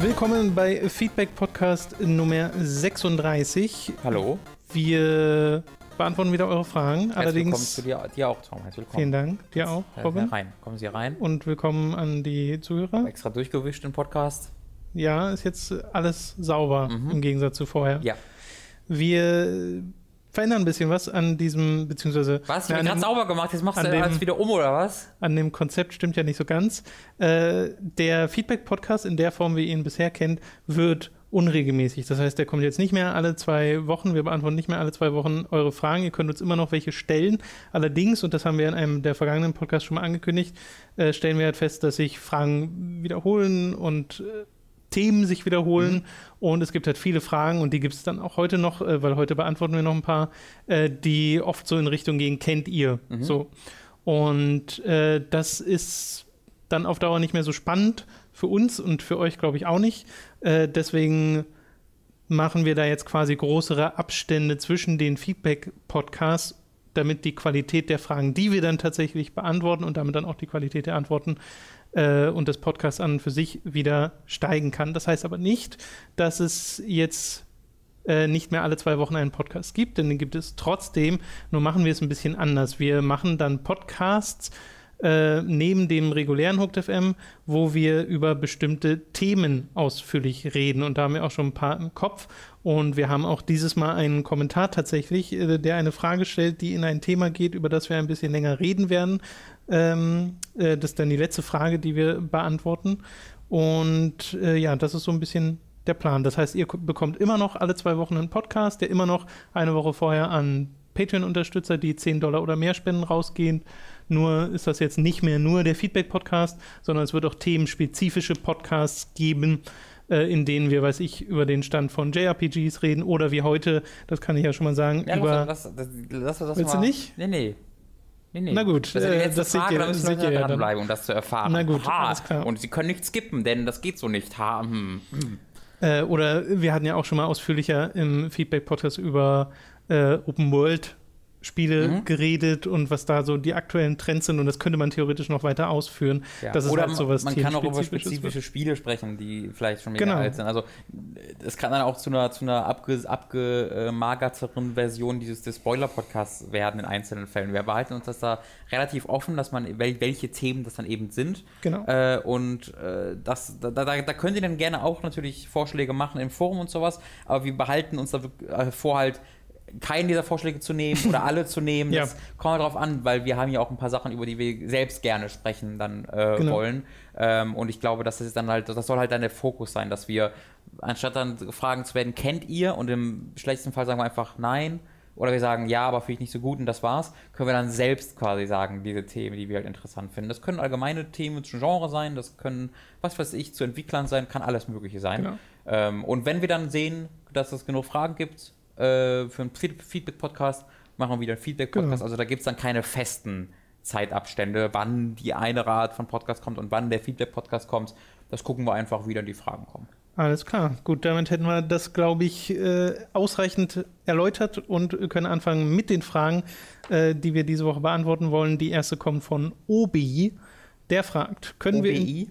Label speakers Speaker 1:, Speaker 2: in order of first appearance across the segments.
Speaker 1: Willkommen bei Feedback Podcast Nummer 36.
Speaker 2: Hallo.
Speaker 1: Wir beantworten wieder eure Fragen.
Speaker 2: Herzlich
Speaker 1: Allerdings
Speaker 2: willkommen zu dir, dir auch, Tom. Herzlich willkommen.
Speaker 1: vielen Dank dir auch, Robin.
Speaker 2: rein. Kommen Sie rein.
Speaker 1: Und willkommen an die Zuhörer.
Speaker 2: Extra durchgewischt im Podcast.
Speaker 1: Ja, ist jetzt alles sauber
Speaker 2: Mhm.
Speaker 1: im Gegensatz zu vorher.
Speaker 2: Ja.
Speaker 1: Wir verändern ein bisschen was an diesem, beziehungsweise
Speaker 2: Was? Ich
Speaker 1: Ja,
Speaker 2: habe
Speaker 1: an,
Speaker 2: gerade sauber gemacht. Jetzt machst du
Speaker 1: dem-
Speaker 2: alles wieder um, oder was?
Speaker 1: an dem Konzept stimmt ja nicht so ganz. Äh, der Feedback-Podcast in der Form, wie ihr ihn bisher kennt, wird unregelmäßig. Das heißt, der kommt jetzt nicht mehr alle zwei Wochen. Wir beantworten nicht mehr alle zwei Wochen eure Fragen. Ihr könnt uns immer noch welche stellen. Allerdings, und das haben wir in einem der vergangenen Podcasts schon mal angekündigt, äh, stellen wir halt fest, dass sich Fragen wiederholen und äh, Themen sich wiederholen. Und es gibt halt viele Fragen und die gibt es dann auch heute noch, äh, weil heute beantworten wir noch ein paar, äh, die oft so in Richtung gehen, kennt ihr? So. Und äh, das ist dann auf Dauer nicht mehr so spannend für uns und für euch, glaube ich, auch nicht. Äh, deswegen machen wir da jetzt quasi größere Abstände zwischen den Feedback-Podcasts, damit die Qualität der Fragen, die wir dann tatsächlich beantworten und damit dann auch die Qualität der Antworten äh, und des Podcasts an und für sich wieder steigen kann. Das heißt aber nicht, dass es jetzt äh, nicht mehr alle zwei Wochen einen Podcast gibt, denn den gibt es trotzdem, nur machen wir es ein bisschen anders. Wir machen dann Podcasts äh, neben dem regulären Hooked FM, wo wir über bestimmte Themen ausführlich reden. Und da haben wir auch schon ein paar im Kopf. Und wir haben auch dieses Mal einen Kommentar tatsächlich, äh, der eine Frage stellt, die in ein Thema geht, über das wir ein bisschen länger reden werden. Ähm, äh, das ist dann die letzte Frage, die wir beantworten. Und äh, ja, das ist so ein bisschen der Plan. Das heißt, ihr bekommt immer noch alle zwei Wochen einen Podcast, der immer noch eine Woche vorher an Patreon-Unterstützer, die 10 Dollar oder mehr spenden, rausgehen. Nur ist das jetzt nicht mehr nur der Feedback-Podcast, sondern es wird auch themenspezifische Podcasts geben, äh, in denen wir, weiß ich, über den Stand von JRPGs reden oder wie heute, das kann ich ja schon mal sagen,
Speaker 2: Ja,
Speaker 1: über.
Speaker 2: lass, lass, lass, lass das
Speaker 1: Willst du
Speaker 2: mal.
Speaker 1: nicht?
Speaker 2: Nee, nee. Nee, nee.
Speaker 1: Na gut,
Speaker 2: das ist die
Speaker 1: äh,
Speaker 2: letzte
Speaker 1: das seht
Speaker 2: Frage,
Speaker 1: ihr-
Speaker 2: da müssen
Speaker 1: seht
Speaker 2: wir
Speaker 1: ja
Speaker 2: dranbleiben, um das zu erfahren.
Speaker 1: Na gut,
Speaker 2: ha.
Speaker 1: alles klar.
Speaker 2: Und Sie können nicht skippen, denn das geht so nicht. Ha. Hm. hm.
Speaker 1: Äh, oder wir hatten ja auch schon mal ausführlicher im Feedback-Podcast über äh, Open World. Spiele
Speaker 2: Mhm.
Speaker 1: geredet und was da so die aktuellen Trends sind und das könnte man theoretisch noch weiter ausführen.
Speaker 2: Ja.
Speaker 1: Das ist
Speaker 2: Oder
Speaker 1: halt sowas
Speaker 2: man kann auch über spezifische
Speaker 1: wird.
Speaker 2: Spiele sprechen, die vielleicht schon mega
Speaker 1: Genau.
Speaker 2: alt sind. Also es kann dann auch zu einer, zu einer abge, abgemagerteren Version dieses des Spoiler-Podcasts werden in einzelnen Fällen. Wir behalten uns das da relativ offen, dass man wel, welche Themen das dann eben sind.
Speaker 1: Genau.
Speaker 2: Äh, und äh, das, da, da, da könnt ihr dann gerne auch natürlich Vorschläge machen im Forum und sowas, aber wir behalten uns da äh, vor halt keinen dieser Vorschläge zu nehmen oder alle zu nehmen.
Speaker 1: Ja.
Speaker 2: Das kommt drauf an, weil wir haben ja auch ein paar Sachen, über die wir selbst gerne sprechen dann äh,
Speaker 1: Genau.
Speaker 2: wollen. Ähm, und ich glaube, das ist dann halt, das soll halt dann der Fokus sein, dass wir, anstatt dann Fragen zu werden, kennt ihr? Und im schlechtesten Fall sagen wir einfach nein. Oder wir sagen ja, aber finde ich nicht so gut und das war's. Können wir dann selbst quasi sagen, diese Themen, die wir halt interessant finden. Das können allgemeine Themen zum Genre sein, das können, was weiß ich, zu Entwicklern sein, kann alles Mögliche sein.
Speaker 1: Genau.
Speaker 2: Ähm, und wenn wir dann sehen, dass es genug Fragen gibt äh, für einen Feed- Feedback-Podcast, machen wir wieder einen Feedback-Podcast.
Speaker 1: Genau.
Speaker 2: Also da gibt es dann keine festen Zeitabstände, wann die eine Art von Podcast kommt und wann der Feedback-Podcast kommt. Das gucken wir einfach, wie dann die Fragen kommen.
Speaker 1: Alles klar. Gut, damit hätten wir das, glaube ich, äh, ausreichend erläutert und können anfangen mit den Fragen, äh, die wir diese Woche beantworten wollen. Die erste kommt von Obi. Der fragt, können wir in,
Speaker 2: OBI?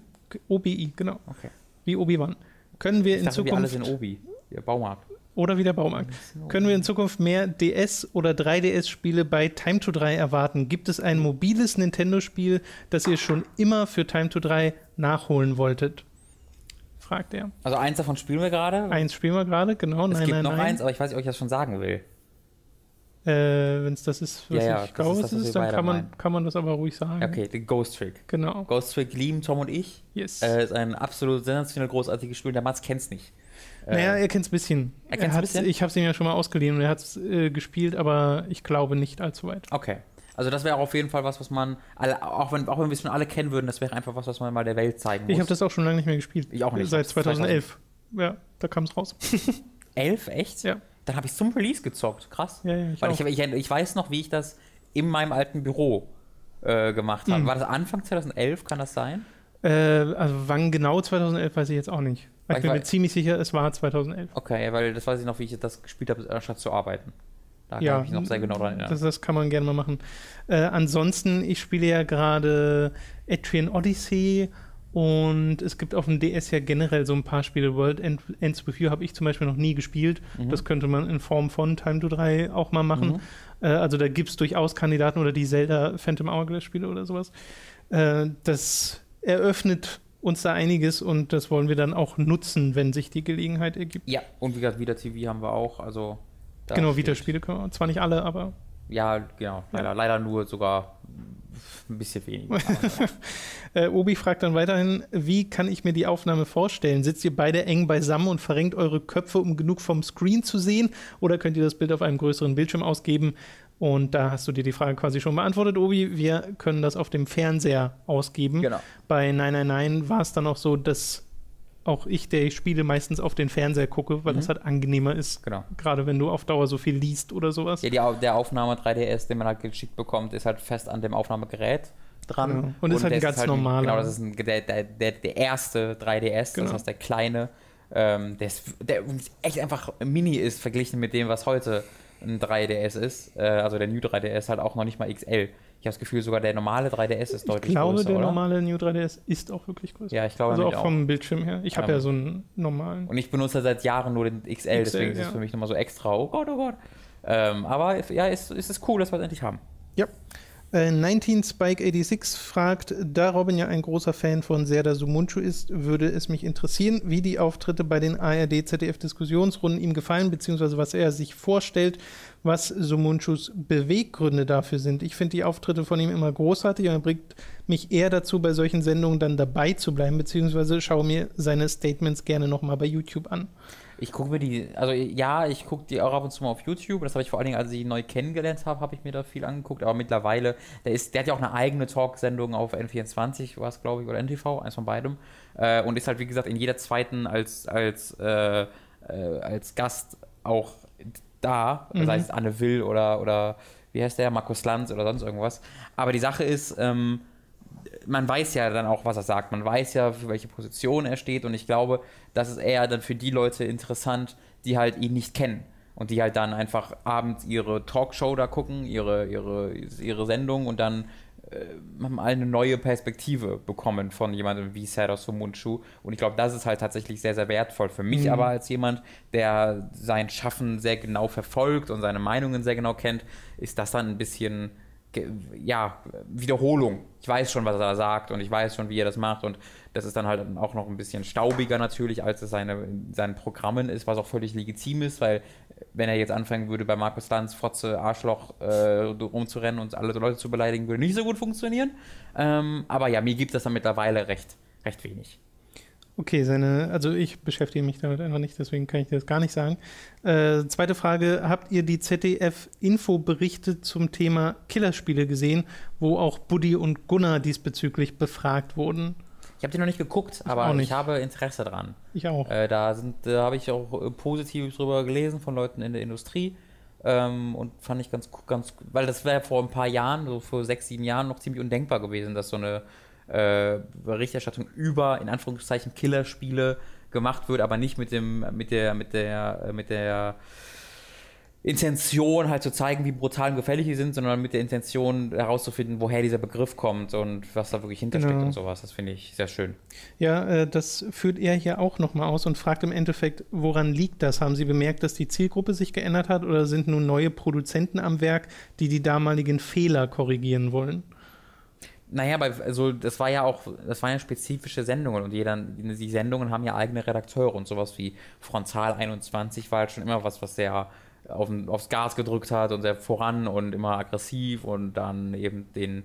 Speaker 1: OBI, genau,
Speaker 2: Okay.
Speaker 1: wie Obi-Wan. Können wir
Speaker 2: Ich
Speaker 1: in
Speaker 2: dachte, wir alle
Speaker 1: Zukunft
Speaker 2: sind Obi, der Baumarkt.
Speaker 1: Oder wie der Baumarkt. Können wir in Zukunft mehr DS- oder 3DS-Spiele bei Time to 3 erwarten? Gibt es ein mobiles Nintendo-Spiel, das ihr schon immer für Time to 3 nachholen wolltet? Fragt er.
Speaker 2: Also eins davon spielen wir gerade.
Speaker 1: Eins spielen wir gerade, genau.
Speaker 2: es
Speaker 1: nein,
Speaker 2: gibt
Speaker 1: nein,
Speaker 2: noch
Speaker 1: nein.
Speaker 2: eins, aber ich weiß nicht, ob ich das schon sagen will.
Speaker 1: Äh, Wenn es das ist, was
Speaker 2: Ja, ja,
Speaker 1: ich
Speaker 2: das
Speaker 1: glaube,
Speaker 2: ist
Speaker 1: es
Speaker 2: das, was wir
Speaker 1: ist, dann kann man,
Speaker 2: meinen.
Speaker 1: kann man das aber ruhig sagen.
Speaker 2: Okay, The Ghost Trick.
Speaker 1: Genau.
Speaker 2: Ghost Trick lieben Tom und ich.
Speaker 1: Yes.
Speaker 2: Äh, ist ein absolut sensationell großartiges Spiel. Der Mats kennt's nicht. Äh,
Speaker 1: naja, er kennt es ein bisschen.
Speaker 2: er kennt's ein bisschen?
Speaker 1: Ich habe es ihm ja schon mal ausgeliehen und er hat es äh, gespielt, aber ich glaube nicht allzu weit.
Speaker 2: Okay. Also das wäre auf jeden Fall was, was man, alle, auch wenn, auch wenn wir es schon alle kennen würden, das wäre einfach was, was man mal der Welt zeigen muss.
Speaker 1: Ich habe das auch schon lange nicht mehr gespielt.
Speaker 2: Ich auch nicht.
Speaker 1: Seit
Speaker 2: Ich hab's
Speaker 1: 2011. Ja, da kam es raus.
Speaker 2: Elf, echt?
Speaker 1: Ja.
Speaker 2: Dann habe ich zum Release gezockt. Krass.
Speaker 1: Ja, ja, ich
Speaker 2: Weil ich, ich, ich weiß noch, wie ich das in meinem alten Büro äh, gemacht haben.
Speaker 1: Mhm.
Speaker 2: War das Anfang 2011, kann das sein?
Speaker 1: Äh, also wann genau 2011 weiß ich jetzt auch nicht. Ich bin mir ziemlich sicher, es war 2011.
Speaker 2: Okay, weil das weiß ich noch, wie ich das gespielt habe, anstatt zu arbeiten. Da kann
Speaker 1: Ja,
Speaker 2: ich mich noch sehr genau dran erinnern.
Speaker 1: Das, das kann man gerne mal machen. Äh, ansonsten, ich spiele ja gerade Etrian Odyssey und es gibt auf dem DS ja generell so ein paar Spiele. World End, Ends With You habe ich zum Beispiel noch nie gespielt.
Speaker 2: Mhm.
Speaker 1: Das könnte man in Form von Time to 3 auch mal machen.
Speaker 2: Mhm.
Speaker 1: Äh, also da gibt es durchaus Kandidaten oder die Zelda Phantom Hourglass Spiele oder sowas. Äh, das eröffnet uns da einiges und das wollen wir dann auch nutzen, wenn sich die Gelegenheit ergibt.
Speaker 2: Ja, und wie gesagt, Vita TV haben wir auch. Also
Speaker 1: genau,
Speaker 2: steht-
Speaker 1: Vita-Spiele können wir, zwar nicht alle, aber
Speaker 2: Ja, genau. Leider, leider nur sogar ein bisschen weniger.
Speaker 1: Äh, Obi fragt dann weiterhin, wie kann ich mir die Aufnahme vorstellen? Sitzt ihr beide eng beisammen und verrenkt eure Köpfe, um genug vom Screen zu sehen? Oder könnt ihr das Bild auf einem größeren Bildschirm ausgeben? Und da hast du dir die Frage quasi schon beantwortet, Obi. Wir können das auf dem Fernseher ausgeben.
Speaker 2: genau.
Speaker 1: Bei 999 war es dann auch so, dass auch ich, der ich spiele, meistens auf den Fernseher gucke, weil
Speaker 2: Mhm.
Speaker 1: das halt angenehmer ist.
Speaker 2: Genau.
Speaker 1: Gerade wenn du auf Dauer so viel liest oder sowas.
Speaker 2: Ja, die, der Aufnahme 3DS, den man halt geschickt bekommt, ist halt fest an dem Aufnahmegerät dran.
Speaker 1: Ja. Und ist halt ein ganz normaler.
Speaker 2: Genau, das ist ein, der, der, der, erste 3DS,
Speaker 1: Genau.
Speaker 2: das heißt der kleine, ähm, der, ist, der echt einfach mini ist, verglichen mit dem, was heute ein 3DS ist. Äh, also der New 3DS halt auch noch nicht mal XL. Ich habe das Gefühl, sogar der normale 3DS ist
Speaker 1: Ich
Speaker 2: deutlich
Speaker 1: glaube,
Speaker 2: größer,
Speaker 1: der
Speaker 2: oder?
Speaker 1: normale New 3DS ist auch wirklich größer.
Speaker 2: Ja, ich glaube
Speaker 1: also
Speaker 2: nämlich
Speaker 1: auch vom Bildschirm her. Ich habe
Speaker 2: Ähm,
Speaker 1: ja so einen normalen.
Speaker 2: Und ich benutze seit Jahren nur den XL, deswegen ist es
Speaker 1: ja.
Speaker 2: für mich nochmal so extra. Oh Gott, oh Gott. Ähm, aber ja, ist, ist es cool, dass wir es endlich haben.
Speaker 1: Ja. Äh, 19 Spike 86 fragt, da Robin ja ein großer Fan von Serda Sumunchu ist, würde es mich interessieren, wie die Auftritte bei den ARD-ZDF-Diskussionsrunden ihm gefallen, beziehungsweise was er sich vorstellt, was Sumunchus Beweggründe dafür sind. Ich finde die Auftritte von ihm immer großartig und er bringt mich eher dazu, bei solchen Sendungen dann dabei zu bleiben, beziehungsweise schaue mir seine Statements gerne nochmal bei YouTube an.
Speaker 2: Ich gucke mir die, also ja, ich gucke die auch ab und zu mal auf YouTube. Das habe ich vor allen Dingen, als ich ihn neu kennengelernt habe, habe ich mir da viel angeguckt. Aber mittlerweile, der, ist, der hat ja auch eine eigene Talksendung auf N24, war es glaube ich, oder NTV, eins von beidem. Äh, und ist halt, wie gesagt, in jeder zweiten als, als, äh, äh, als Gast auch da.
Speaker 1: Mhm.
Speaker 2: Sei es Anne Will oder, oder wie heißt der, Markus Lanz oder sonst irgendwas. Aber die Sache ist, ähm, man weiß ja dann auch, was er sagt. Man weiß ja, für welche Position er steht. Und ich glaube, das ist eher dann für die Leute interessant, die halt ihn nicht kennen. Und die halt dann einfach abends ihre Talkshow da gucken, ihre, ihre, ihre Sendung und dann äh, mal eine neue Perspektive bekommen von jemandem wie Serdar Sumunchu. Und ich glaube, das ist halt tatsächlich sehr, sehr wertvoll für mich,
Speaker 1: Mhm.
Speaker 2: aber als jemand, der sein Schaffen sehr genau verfolgt und seine Meinungen sehr genau kennt, ist das dann ein bisschen ja, Wiederholung. Ich weiß schon, was er da sagt und ich weiß schon, wie er das macht und das ist dann halt auch noch ein bisschen staubiger natürlich, als es seine, in seinen Programmen ist, was auch völlig legitim ist, weil wenn er jetzt anfangen würde, bei Markus Lanz, Fotze, Arschloch äh, rumzurennen und alle Leute zu beleidigen, würde nicht so gut funktionieren. Ähm, aber ja, mir gibt das dann mittlerweile recht, recht wenig.
Speaker 1: Okay, seine, also ich beschäftige mich damit einfach nicht, deswegen kann ich dir das gar nicht sagen. Äh, zweite Frage: Habt ihr die ZDF-Infoberichte zum Thema Killerspiele gesehen, wo auch Buddy und Gunnar diesbezüglich befragt wurden?
Speaker 2: Ich habe die noch nicht geguckt,
Speaker 1: auch
Speaker 2: aber
Speaker 1: nicht.
Speaker 2: ich habe Interesse dran.
Speaker 1: Ich auch.
Speaker 2: Äh, da sind, da habe ich auch äh, Positives drüber gelesen von Leuten in der Industrie. Ähm, und fand ich ganz, ganz, weil das wäre vor ein paar Jahren, so vor sechs, sieben Jahren, noch ziemlich undenkbar gewesen, dass so eine äh, Berichterstattung über, in Anführungszeichen, Killerspiele gemacht wird, aber nicht mit dem, mit der, mit der, mit der Intention halt zu zeigen, wie brutal und gefährlich die sind, sondern mit der Intention herauszufinden, woher dieser Begriff kommt und was da wirklich hintersteckt
Speaker 1: Genau.
Speaker 2: und sowas. Das finde ich sehr schön.
Speaker 1: Ja, äh, das führt er hier auch nochmal aus und fragt im Endeffekt, woran liegt das? Haben Sie bemerkt, dass die Zielgruppe sich geändert hat oder sind nun neue Produzenten am Werk, die die damaligen Fehler korrigieren wollen?
Speaker 2: Naja, aber also das war ja auch, das waren ja spezifische Sendungen und jeder, die Sendungen haben ja eigene Redakteure und sowas wie Frontal 21 war halt schon immer was, was sehr auf, aufs Gas gedrückt hat und sehr voran und immer aggressiv und dann eben den,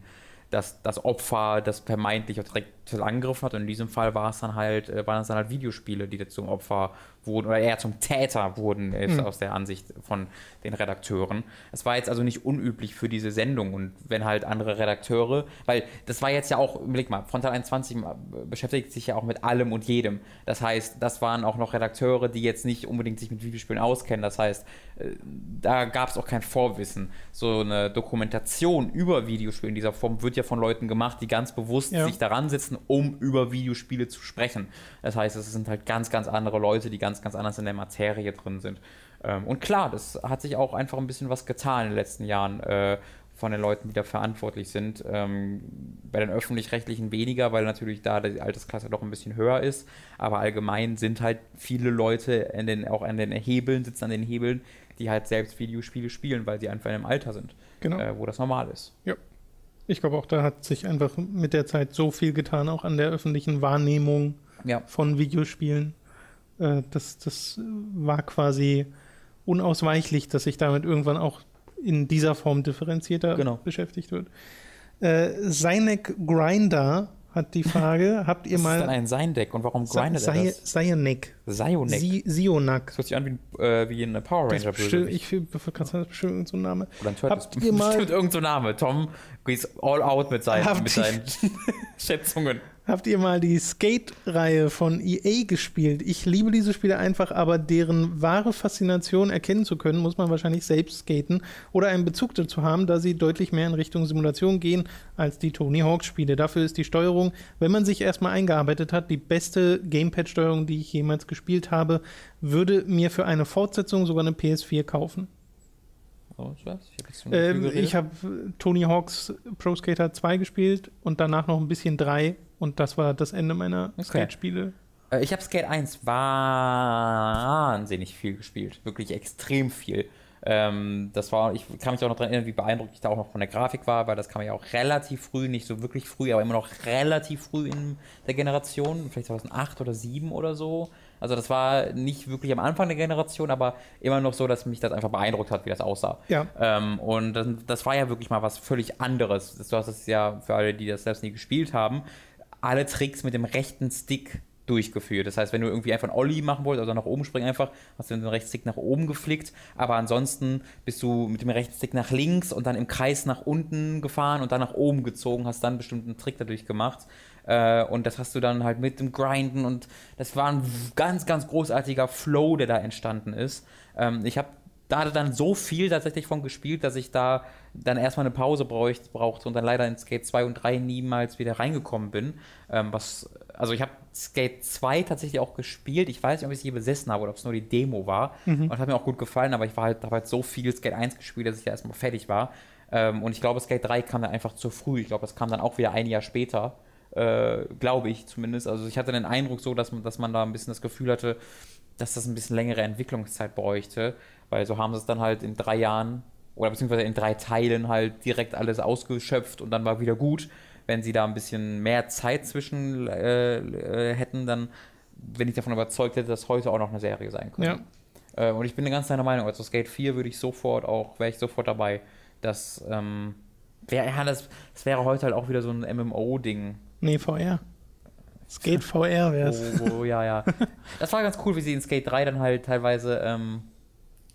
Speaker 2: das, das Opfer, das vermeintlich auch direkt angegriffen hat. Und in diesem Fall war es dann halt, äh, waren es dann halt Videospiele, die zum Opfer wurden oder eher zum Täter wurden, ist mhm. aus der Ansicht von den Redakteuren. Es war jetzt also nicht unüblich für diese Sendung und wenn halt andere Redakteure, weil das war jetzt ja auch, überleg mal, Frontal 21 beschäftigt sich ja auch mit allem und jedem. Das heißt, das waren auch noch Redakteure, die jetzt nicht unbedingt sich mit Videospielen auskennen. Das heißt, äh, da gab es auch kein Vorwissen. So eine Dokumentation über Videospiele in dieser Form wird ja von Leuten gemacht, die ganz bewusst ja. sich daran um über Videospiele zu sprechen. Das heißt, es sind halt ganz, ganz andere Leute, die ganz, ganz anders in der Materie drin sind. Ähm, und klar, das hat sich auch einfach ein bisschen was getan in den letzten Jahren äh, von den Leuten, die da verantwortlich sind. Ähm, bei den öffentlich-rechtlichen weniger, weil natürlich da die Altersklasse doch ein bisschen höher ist. Aber allgemein sind halt viele Leute in den, auch an den Hebeln, sitzen an den Hebeln, die halt selbst Videospiele spielen, weil sie einfach in einem Alter sind,
Speaker 1: genau.
Speaker 2: äh, wo das normal ist.
Speaker 1: Ja. Ich glaube auch, da hat sich einfach mit der Zeit so viel getan, auch an der öffentlichen Wahrnehmung ja. von Videospielen. Äh, das, das war quasi unausweichlich, dass sich damit irgendwann auch in dieser Form differenzierter genau. beschäftigt wird. Äh, Seinek Grinder hat die Frage, habt ihr mal...
Speaker 2: Was ist denn ein Sein-Deck und warum grindet
Speaker 1: Sa er das? Sionek.
Speaker 2: Sionek?
Speaker 1: Sionak.
Speaker 2: Das hört sich an wie, äh, wie ein Power Ranger.
Speaker 1: Bestimmt, ich kann das bestimmt irgendein so Name.
Speaker 2: Oder ein Turtle. Habt ihr mal... Bestimmt irgendein so Name. Tom geht all out mit seinen, mit seinen Schätzungen.
Speaker 1: Habt ihr mal die Skate-Reihe von EA gespielt? Ich liebe diese Spiele einfach, aber deren wahre Faszination erkennen zu können, muss man wahrscheinlich selbst skaten oder einen Bezug dazu haben, da sie deutlich mehr in Richtung Simulation gehen als die Tony Hawk-Spiele. Dafür ist die Steuerung, wenn man sich erstmal eingearbeitet hat, die beste Gamepad-Steuerung, die ich jemals gespielt habe. Würde mir für eine Fortsetzung sogar eine PS4 kaufen.
Speaker 2: Oh, was?
Speaker 1: Ich habe ähm, hab Tony Hawks Pro Skater 2 gespielt und danach noch ein bisschen 3 und das war das Ende meiner okay. Skate-Spiele.
Speaker 2: Äh, ich habe Skate 1 wahnsinnig viel gespielt. Wirklich extrem viel. Ähm, das war, ich kann mich auch noch daran erinnern, wie beeindruckt ich da auch noch von der Grafik war, weil das kam ja auch relativ früh, nicht so wirklich früh, aber immer noch relativ früh in der Generation, vielleicht 2008 oder 2007 oder so. Also das war nicht wirklich am Anfang der Generation, aber immer noch so, dass mich das einfach beeindruckt hat, wie das aussah.
Speaker 1: Ja.
Speaker 2: Ähm, und das, das, war ja wirklich mal was völlig anderes. Du hast es ja für alle, die das selbst nie gespielt haben, alle Tricks mit dem rechten Stick durchgeführt. Das heißt, wenn du irgendwie einfach einen Ollie machen wolltest, also nach oben springen einfach, hast du den rechten Stick nach oben geflickt, aber ansonsten bist du mit dem rechten Stick nach links und dann im Kreis nach unten gefahren und dann nach oben gezogen, hast dann einen bestimmten Trick dadurch gemacht. Äh, und das hast du dann halt mit dem Grinden und das war ein ganz, ganz großartiger Flow, der da entstanden ist. Ähm, ich habe da dann so viel tatsächlich von gespielt, dass ich da dann erstmal eine Pause braucht, brauchte und dann leider in Skate 2 und 3 niemals wieder reingekommen bin. Ähm, was, also ich habe Skate 2 tatsächlich auch gespielt. Ich weiß nicht, ob ich es je besessen habe oder ob es nur die Demo war. Mhm. Und hat mir auch gut gefallen, aber ich war halt, habe halt so viel Skate 1 gespielt, dass ich ja erstmal fertig war. Ähm, und ich glaube, Skate 3 kam dann einfach zu früh. Ich glaube, das kam dann auch wieder ein Jahr später. Äh, glaube ich zumindest. Also ich hatte den Eindruck so, dass man, dass man da ein bisschen das Gefühl hatte, dass das ein bisschen längere Entwicklungszeit bräuchte, weil so haben sie es dann halt in drei Jahren oder beziehungsweise in drei Teilen halt direkt alles ausgeschöpft und dann war wieder gut. Wenn sie da ein bisschen mehr Zeit zwischen äh, äh, hätten, dann bin ich davon überzeugt, hätte das heute auch noch eine Serie sein können. Ja. Äh, und ich bin ganz deiner Meinung, also Skate 4 würde ich sofort auch, wäre ich sofort dabei. Das, ähm, wär, ja, das, das wäre heute halt auch wieder so ein MMO-Ding
Speaker 1: Nee, VR. Skate VR wäre es.
Speaker 2: Oh, oh, ja, ja. Das war ganz cool, wie sie in Skate 3 dann halt teilweise ähm,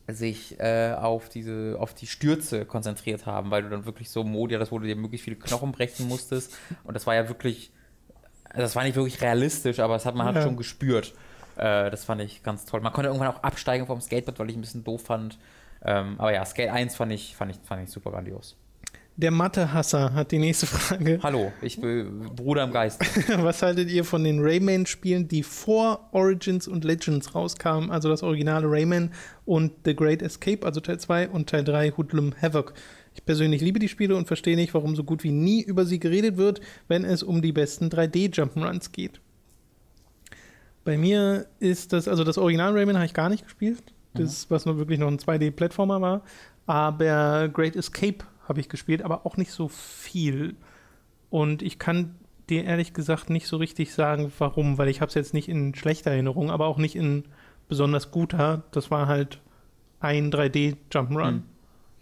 Speaker 2: sich äh, auf diese, auf die Stürze konzentriert haben, weil du dann wirklich so Modi, das wo du dir möglichst viele Knochen brechen musstest. Und das war ja wirklich, das war nicht wirklich realistisch, aber das hat man halt ja. schon gespürt. Äh, das fand ich ganz toll. Man konnte irgendwann auch absteigen vom Skateboard, weil ich ein bisschen doof fand. Ähm, aber ja, Skate 1 fand ich, fand ich, fand ich super grandios.
Speaker 1: Der Mathe-Hasser hat die nächste Frage.
Speaker 2: Hallo, ich bin Bruder im Geist.
Speaker 1: Was haltet ihr von den Rayman-Spielen, die vor Origins und Legends rauskamen? Also das originale Rayman und The Great Escape, also Teil 2 und Teil 3 Hoodlum Havoc. Ich persönlich liebe die Spiele und verstehe nicht, warum so gut wie nie über sie geredet wird, wenn es um die besten 3D-Jump'n'Runs geht. Bei mir ist das, also das Original Rayman habe ich gar nicht gespielt. Das, mhm. was nur wirklich noch ein 2D-Plattformer war. Aber Great Escape habe ich gespielt, aber auch nicht so viel. Und ich kann dir ehrlich gesagt nicht so richtig sagen, warum, weil ich habe es jetzt nicht in schlechter Erinnerung, aber auch nicht in besonders guter. Das war halt ein 3D Jump'n'Run. Hm.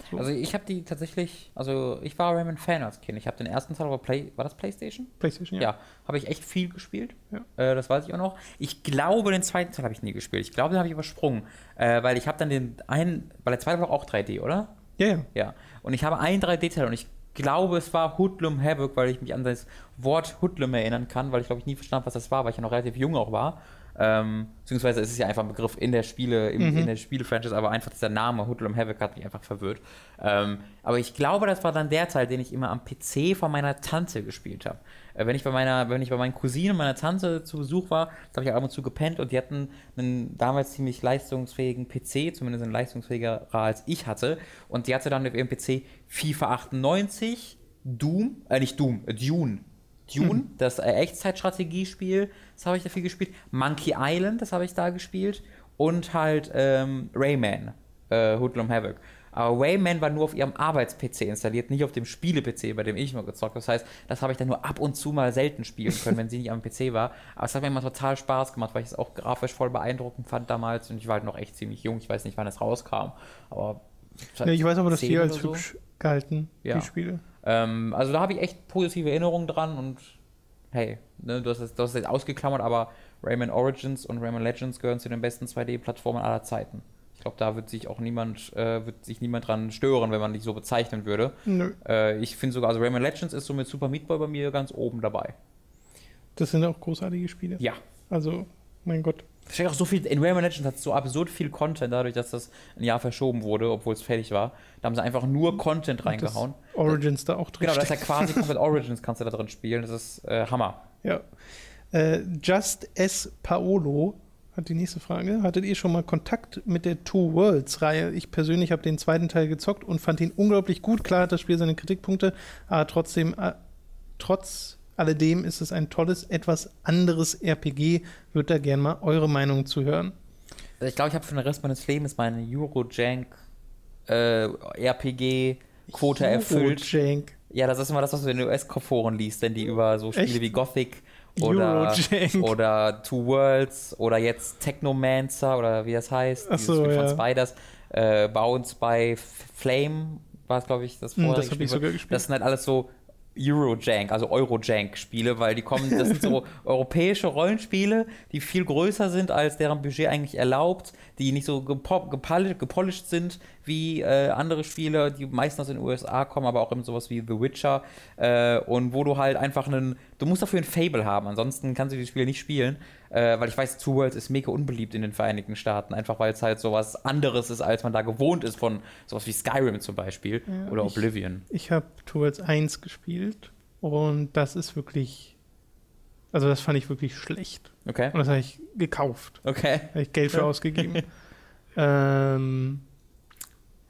Speaker 1: So.
Speaker 2: Also ich habe die tatsächlich, also ich war Rayman Fan als Kind. Ich habe den ersten Teil Play, war das Playstation?
Speaker 1: PlayStation,
Speaker 2: Ja, habe ich echt viel gespielt.
Speaker 1: Ja.
Speaker 2: Äh, das weiß ich auch noch. Ich glaube, den zweiten Teil habe ich nie gespielt. Ich glaube, den habe ich übersprungen. Äh, weil ich habe dann den einen, weil der zweite war auch 3D, oder?
Speaker 1: Ja, ja.
Speaker 2: Ja. Und ich habe einen 3D-Teil und ich glaube, es war Hoodlum Havoc, weil ich mich an das Wort Hoodlum erinnern kann, weil ich glaube ich nie verstanden habe, was das war, weil ich ja noch relativ jung auch war. Ähm, beziehungsweise ist es ja einfach ein Begriff in der Spiele, im,
Speaker 1: Mhm.
Speaker 2: in der Spiele-Franchise, aber einfach dieser Name Hoodlum Havoc hat mich einfach verwirrt. Ähm, aber ich glaube, das war dann der Teil, den ich immer am PC von meiner Tante gespielt habe. Äh, wenn ich bei meiner, wenn ich bei meinen Cousinen und meiner Tante zu Besuch war, da habe ich ab und zu gepennt und die hatten einen damals ziemlich leistungsfähigen PC, zumindest ein leistungsfähiger als ich hatte. Und die hatte dann auf ihrem PC FIFA 98, Doom, äh nicht Doom, äh, Dune. Dune, das äh, Echtzeitstrategiespiel, das habe ich da viel gespielt. Monkey Island, das habe ich da gespielt. Und halt ähm, Rayman, äh, Hoodlum Havoc. Aber Rayman war nur auf ihrem Arbeits-PC installiert, nicht auf dem Spiele-PC, bei dem ich immer gezockt habe. Das heißt, das habe ich dann nur ab und zu mal selten spielen können, wenn sie nicht am PC war. Aber es hat mir immer total Spaß gemacht, weil ich es auch grafisch voll beeindruckend fand damals. Und ich war halt noch echt ziemlich jung. Ich weiß nicht, wann es rauskam. Aber
Speaker 1: ja ich weiß aber, dass die
Speaker 2: 10
Speaker 1: als
Speaker 2: so.
Speaker 1: hübsch galten,
Speaker 2: Ja.
Speaker 1: die Spiele.
Speaker 2: Ähm, also da habe ich echt positive Erinnerungen dran und hey, ne, du, hast es, du hast es jetzt ausgeklammert, aber Rayman Origins und Rayman Legends gehören zu den besten 2D-Plattformen aller Zeiten. Ich glaube, da wird sich auch niemand, äh, wird sich niemand dran stören, wenn man dich so bezeichnen würde.
Speaker 1: Nö.
Speaker 2: Äh, ich finde sogar, also Rayman Legends ist so mit Super Meat Boy bei mir ganz oben dabei.
Speaker 1: Das sind auch großartige Spiele.
Speaker 2: Ja.
Speaker 1: Also, mein Gott.
Speaker 2: Steckt auch so viel, in Rayman Legends hat es so absurd viel Content, dadurch, dass das ein Jahr verschoben wurde, obwohl es fertig war. Da haben sie einfach nur Content reingehauen.
Speaker 1: Das Origins da auch drin.
Speaker 2: Genau, das ist ja quasi komplett Origins kannst du da drin spielen. Das ist äh, Hammer.
Speaker 1: Ja. Äh, Just S. Paolo hat die nächste Frage. Hattet ihr schon mal Kontakt mit der Two Worlds-Reihe? Ich persönlich habe den zweiten Teil gezockt und fand ihn unglaublich gut. Klar hat das Spiel seine Kritikpunkte, aber trotzdem, äh, trotz alledem ist es ein tolles, etwas anderes RPG. Würde da gerne mal eure Meinung zu hören.
Speaker 2: Also ich glaube, ich habe für den Rest meines Lebens meine Eurojank äh, RPG-Quote erfüllt.
Speaker 1: Eurojank.
Speaker 2: Ja, das ist immer das, was du in den US-Foren liest, wenn die über so Spiele
Speaker 1: Echt?
Speaker 2: wie Gothic oder,
Speaker 1: Eurojank.
Speaker 2: oder Two Worlds oder jetzt Technomancer oder wie das heißt,
Speaker 1: Ach so,
Speaker 2: Spiel von
Speaker 1: ja.
Speaker 2: Spiders, äh, Bounce by Flame war es, glaube ich, das
Speaker 1: Hm,
Speaker 2: vorherige
Speaker 1: das habe ich
Speaker 2: Spiel.
Speaker 1: sogar gespielt.
Speaker 2: Das sind halt alles so Eurojank, also Eurojank-Spiele, weil die kommen, das sind so europäische Rollenspiele, die viel größer sind, als deren Budget eigentlich erlaubt, die nicht so gepo- gepol- gepolished sind wie äh, andere Spiele, die meistens aus den USA kommen, aber auch eben sowas wie The Witcher äh, und wo du halt einfach einen, du musst dafür ein Fable haben, ansonsten kannst du die Spiele nicht spielen, äh, weil ich weiß, Two Worlds ist mega unbeliebt in den Vereinigten Staaten, einfach weil es halt sowas anderes ist, als man da gewohnt ist von sowas wie Skyrim zum Beispiel
Speaker 1: Ja,
Speaker 2: oder
Speaker 1: ich-
Speaker 2: Oblivion.
Speaker 1: Ich habe Two Worlds 1 gespielt und das ist wirklich, also das fand ich wirklich schlecht.
Speaker 2: Okay.
Speaker 1: Und das habe ich gekauft.
Speaker 2: Okay.
Speaker 1: Habe ich Geld für ausgegeben. ähm,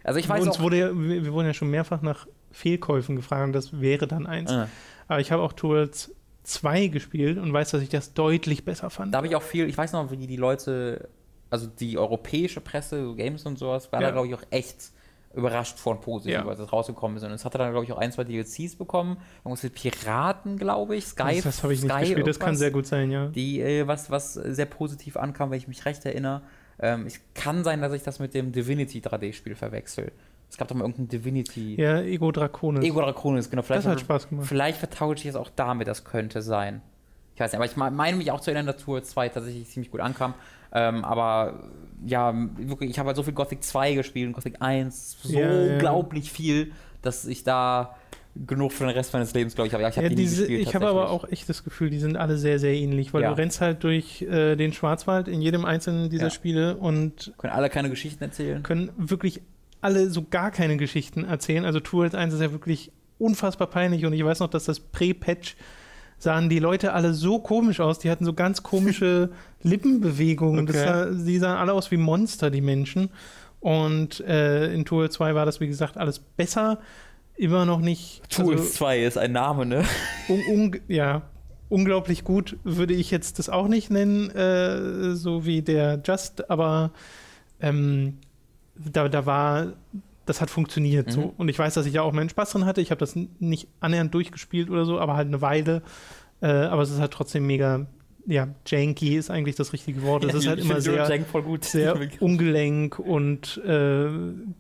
Speaker 2: Also ich weiß
Speaker 1: uns
Speaker 2: auch.
Speaker 1: wurde ja, wir, wurden ja schon mehrfach nach Fehlkäufen gefragt und das wäre dann eins.
Speaker 2: Äh,
Speaker 1: Aber ich habe auch Two Worlds 2 gespielt und weiß, dass ich das deutlich besser fand.
Speaker 2: da habe ich auch viel, ich weiß noch, wie die Leute, also die europäische Presse, so Games und sowas, war
Speaker 1: Ja.
Speaker 2: da glaube ich auch echt überrascht von positiv,
Speaker 1: Ja.
Speaker 2: als es rausgekommen ist. Und es hatte dann, glaube ich, auch ein, zwei DLCs bekommen. Irgendwas mit Piraten, glaube ich. Sky.
Speaker 1: das das habe ich nicht
Speaker 2: Sky
Speaker 1: gespielt, das kann sehr gut sein, ja.
Speaker 2: Die, äh, was, was sehr positiv ankam, wenn ich mich recht erinnere. Ähm, es kann sein, dass ich das mit dem Divinity 3D-Spiel verwechsel. Es gab doch mal irgendein Divinity.
Speaker 1: Ja, Ego Draconis.
Speaker 2: Ego Draconis, genau. Vielleicht,
Speaker 1: das hat Spaß gemacht.
Speaker 2: vielleicht vertausche ich es auch damit, das könnte sein. Ich weiß nicht, aber ich me- meine mich auch zu erinnern, dass Tour 2 tatsächlich ziemlich gut ankam. Ähm, aber ja, wirklich, ich habe halt so viel Gothic 2 gespielt und Gothic 1, so
Speaker 1: Ja, ja.
Speaker 2: unglaublich viel, dass ich da genug für den Rest meines Lebens, glaube ich, habe. Ja, ich habe
Speaker 1: Ja,
Speaker 2: die nie
Speaker 1: diese,
Speaker 2: gespielt.
Speaker 1: ich habe aber auch echt das Gefühl, die sind alle sehr, sehr ähnlich, weil
Speaker 2: Ja.
Speaker 1: du rennst halt durch äh, den Schwarzwald in jedem einzelnen dieser
Speaker 2: Ja.
Speaker 1: Spiele und
Speaker 2: Können alle keine Geschichten erzählen.
Speaker 1: können wirklich alle so gar keine Geschichten erzählen. Also Tour 1 ist ja wirklich unfassbar peinlich und ich weiß noch, dass das Prä-Patch sahen die Leute alle so komisch aus. Die hatten so ganz komische Lippenbewegungen. Das
Speaker 2: Okay.
Speaker 1: sah, die sahen alle aus wie Monster, die Menschen. Und äh, in Tour 2 war das, wie gesagt, alles besser. Immer noch nicht.
Speaker 2: Tools
Speaker 1: also,
Speaker 2: 2 ist ein Name, ne?
Speaker 1: un, un, ja, unglaublich gut würde ich jetzt das auch nicht nennen, äh, so wie der Just, aber ähm, da, da war, das hat funktioniert
Speaker 2: Mhm.
Speaker 1: so. Und ich weiß, dass ich ja auch meinen Spaß drin hatte. Ich habe das nicht annähernd durchgespielt oder so, aber halt eine Weile. Äh, aber es ist halt trotzdem mega, ja, janky ist eigentlich das richtige Wort. Es
Speaker 2: Ja,
Speaker 1: ist halt immer sehr,
Speaker 2: Jank voll gut.
Speaker 1: sehr ungelenk und äh,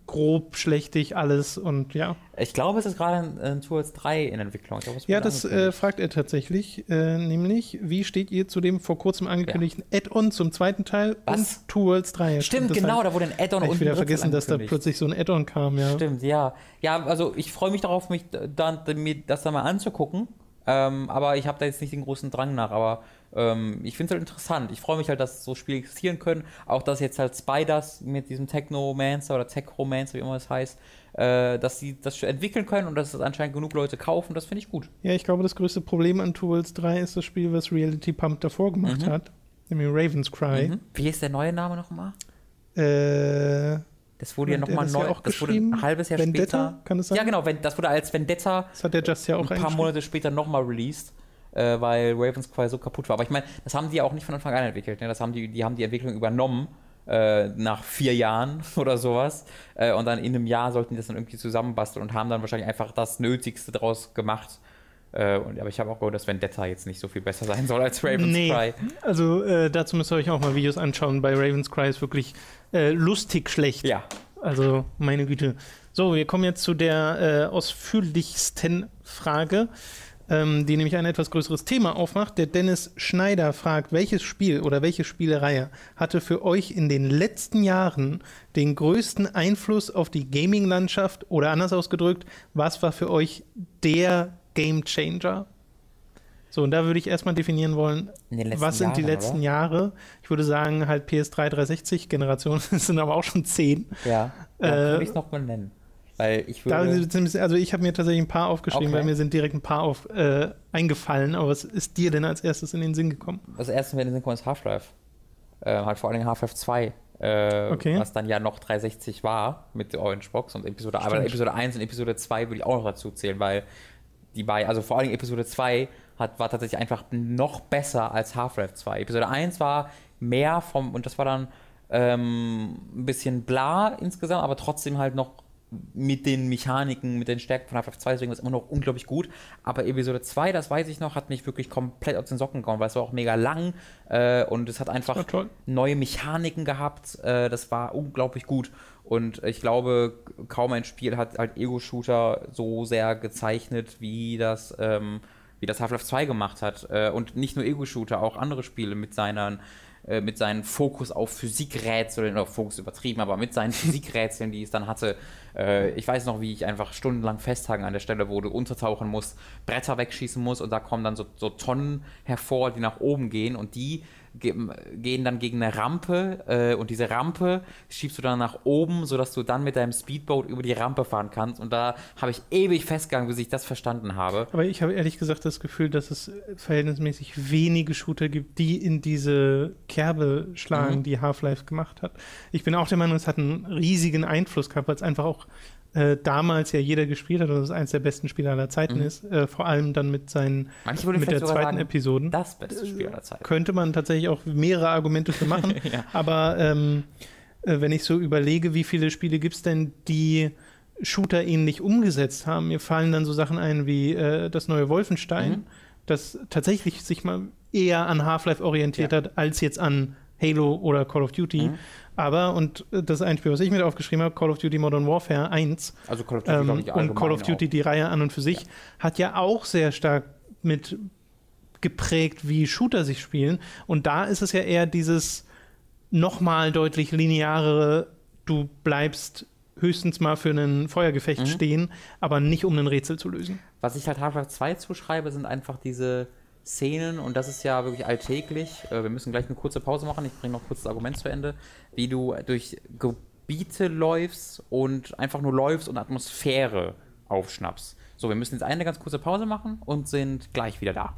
Speaker 1: grob, schlechtig alles und ja.
Speaker 2: Ich glaube, es ist gerade ein, ein Tools 3 in Entwicklung. Glaube, es
Speaker 1: Ja, das äh, fragt er tatsächlich, äh, nämlich, wie steht ihr zu dem vor kurzem angekündigten Add-on zum zweiten Teil
Speaker 2: Was?
Speaker 1: und Two Worlds 3?
Speaker 2: Stimmt,
Speaker 1: das
Speaker 2: genau,
Speaker 1: Halt,
Speaker 2: da wurde ein Add-on und
Speaker 1: ich wieder vergessen, dass da plötzlich so ein Add-on kam, ja.
Speaker 2: Stimmt, ja. Ja, also ich freue mich darauf, mich dann, mir das dann mal anzugucken. Ähm, aber ich habe da jetzt nicht den großen Drang nach. Aber ähm, ich finde es halt interessant. Ich freue mich halt, dass so Spiele existieren können. Auch dass jetzt halt Spiders mit diesem Technomancer oder Techromancer, wie immer das heißt, äh, dass sie das entwickeln können und dass es anscheinend genug Leute kaufen. Das finde ich gut.
Speaker 1: Ja, ich glaube, das größte Problem an Two Worlds 3 ist das Spiel, was Reality Pump davor gemacht
Speaker 2: Mhm.
Speaker 1: hat, nämlich Raven's Cry.
Speaker 2: Mhm. Wie ist der neue Name nochmal?
Speaker 1: Äh,
Speaker 2: Das wurde ja nochmal
Speaker 1: das
Speaker 2: neu.
Speaker 1: ja auch
Speaker 2: das wurde ein halbes Jahr
Speaker 1: Vendetta,
Speaker 2: später.
Speaker 1: kann es sein?
Speaker 2: Ja, genau. Das wurde als Vendetta
Speaker 1: das hat der Just ja auch
Speaker 2: ein paar. Monate später nochmal released, äh, weil Ravens Cry so kaputt war. Aber ich meine, das haben die auch nicht von Anfang an entwickelt. Ne? Das haben die, die haben die Entwicklung übernommen äh, nach vier Jahren oder sowas. Äh, und dann in einem Jahr sollten die das dann irgendwie zusammenbasteln und haben dann wahrscheinlich einfach das Nötigste draus gemacht. Äh, und, aber ich habe auch gehört, dass Vendetta jetzt nicht so viel besser sein soll als Ravens
Speaker 1: Nee.
Speaker 2: Cry.
Speaker 1: Also äh, dazu müsst ihr euch auch mal Videos anschauen. Bei Raven's Cry ist wirklich äh, lustig schlecht.
Speaker 2: Ja.
Speaker 1: Also, meine Güte. So, wir kommen jetzt zu der ausführlichsten Frage, ähm, die nämlich ein etwas größeres Thema aufmacht. Der Dennis Schneider fragt, welches Spiel oder welche Spielereihe hatte für euch in den letzten Jahren den größten Einfluss auf die Gaming-Landschaft oder anders ausgedrückt, was war für euch der Game Changer? So, und da würde ich erstmal definieren wollen, was sind die
Speaker 2: Jahren,
Speaker 1: letzten
Speaker 2: oder?
Speaker 1: Jahre? Ich würde sagen, halt PS3 360 Generation, das sind aber auch schon zehn.
Speaker 2: Ja. ja
Speaker 1: Äh,
Speaker 2: kann ich es nochmal nennen? Weil ich
Speaker 1: Da
Speaker 2: würde.
Speaker 1: bisschen- also ich habe mir tatsächlich ein paar aufgeschrieben,
Speaker 2: Okay.
Speaker 1: weil mir sind direkt ein paar auf, äh, eingefallen. Aber was ist dir denn als erstes in den Sinn gekommen?
Speaker 2: Das erste, wenn in den Sinn kommt, ist Half-Life. Äh, halt vor allem Half-Life 2. Äh,
Speaker 1: Okay.
Speaker 2: Was dann ja noch 360 war mit der Orange Box und Episode, aber. Episode 1 und Episode 2 würde ich auch noch dazu zählen, weil die beiden, also vor allem Episode 2 hat, war tatsächlich einfach noch besser als Half-Life 2. Episode 1 war mehr vom, und das war dann ähm, ein bisschen bla insgesamt, aber trotzdem halt noch mit den Mechaniken, mit den Stärken von Half-Life 2, deswegen war es immer noch unglaublich gut. Aber Episode 2, das weiß ich noch, hat mich wirklich komplett aus den Socken gehauen, weil es war auch mega lang äh, und es hat einfach neue Mechaniken gehabt. Äh, das war unglaublich gut. Und ich glaube, kaum ein Spiel hat halt Ego-Shooter so sehr gezeichnet, wie das, ähm, wie das Half-Life 2 gemacht hat. Äh, und nicht nur Ego-Shooter, auch andere Spiele mit seinen äh, mit seinem Fokus auf Physikrätseln, oder Fokus übertrieben, aber mit seinen Physikrätseln, die es dann hatte. Äh, ich weiß noch, wie ich einfach stundenlang festhaken an der Stelle, wo du untertauchen musst, Bretter wegschießen musst und da kommen dann so, so Tonnen hervor, die nach oben gehen und die gehen dann gegen eine Rampe äh, und diese Rampe schiebst du dann nach oben, sodass du dann mit deinem Speedboat über die Rampe fahren kannst und da habe ich ewig festgegangen, bis ich das verstanden habe.
Speaker 1: Aber ich habe ehrlich gesagt das Gefühl, dass es verhältnismäßig wenige Shooter gibt, die in diese Kerbe schlagen,
Speaker 2: Mhm.
Speaker 1: die Half-Life gemacht hat. Ich bin auch der Meinung, es hat einen riesigen Einfluss gehabt, weil es einfach auch äh, damals ja jeder gespielt hat und es eines der besten Spiele aller Zeiten
Speaker 2: Mhm.
Speaker 1: ist. Äh, vor allem dann mit seinen mit der zweiten
Speaker 2: sagen,
Speaker 1: Episoden.
Speaker 2: das beste Spiel aller Zeiten.
Speaker 1: könnte man tatsächlich auch mehrere Argumente für machen.
Speaker 2: Ja.
Speaker 1: Aber ähm, äh, wenn ich so überlege, wie viele Spiele gibt es denn, die Shooter ähnlich umgesetzt haben, mir fallen dann so Sachen ein wie äh, das neue Wolfenstein,
Speaker 2: Mhm.
Speaker 1: das tatsächlich sich mal eher an Half-Life orientiert
Speaker 2: Ja.
Speaker 1: hat, als jetzt an Halo oder Call of Duty.
Speaker 2: Mhm.
Speaker 1: Aber, und das ist ein Spiel, was ich mir aufgeschrieben habe, Call of Duty Modern Warfare 1,
Speaker 2: Also Call of Duty,
Speaker 1: ähm,
Speaker 2: glaub ich,
Speaker 1: und Call of Duty, die Reihe an und für sich, hat ja auch sehr stark mit geprägt, wie Shooter sich spielen. Und da ist es ja eher dieses nochmal deutlich linearere, du bleibst höchstens mal für ein Feuergefecht
Speaker 2: Mhm.
Speaker 1: stehen, aber nicht um ein Rätsel zu lösen.
Speaker 2: Was ich halt Half-Life 2 zuschreibe, sind einfach diese Szenen, und das ist ja wirklich alltäglich. Äh, wir müssen gleich eine kurze Pause machen. Ich bringe noch kurz das Argument zu Ende. Wie du durch Gebiete läufst und einfach nur läufst und Atmosphäre aufschnappst. So, wir müssen jetzt eine ganz kurze Pause machen und sind gleich wieder da.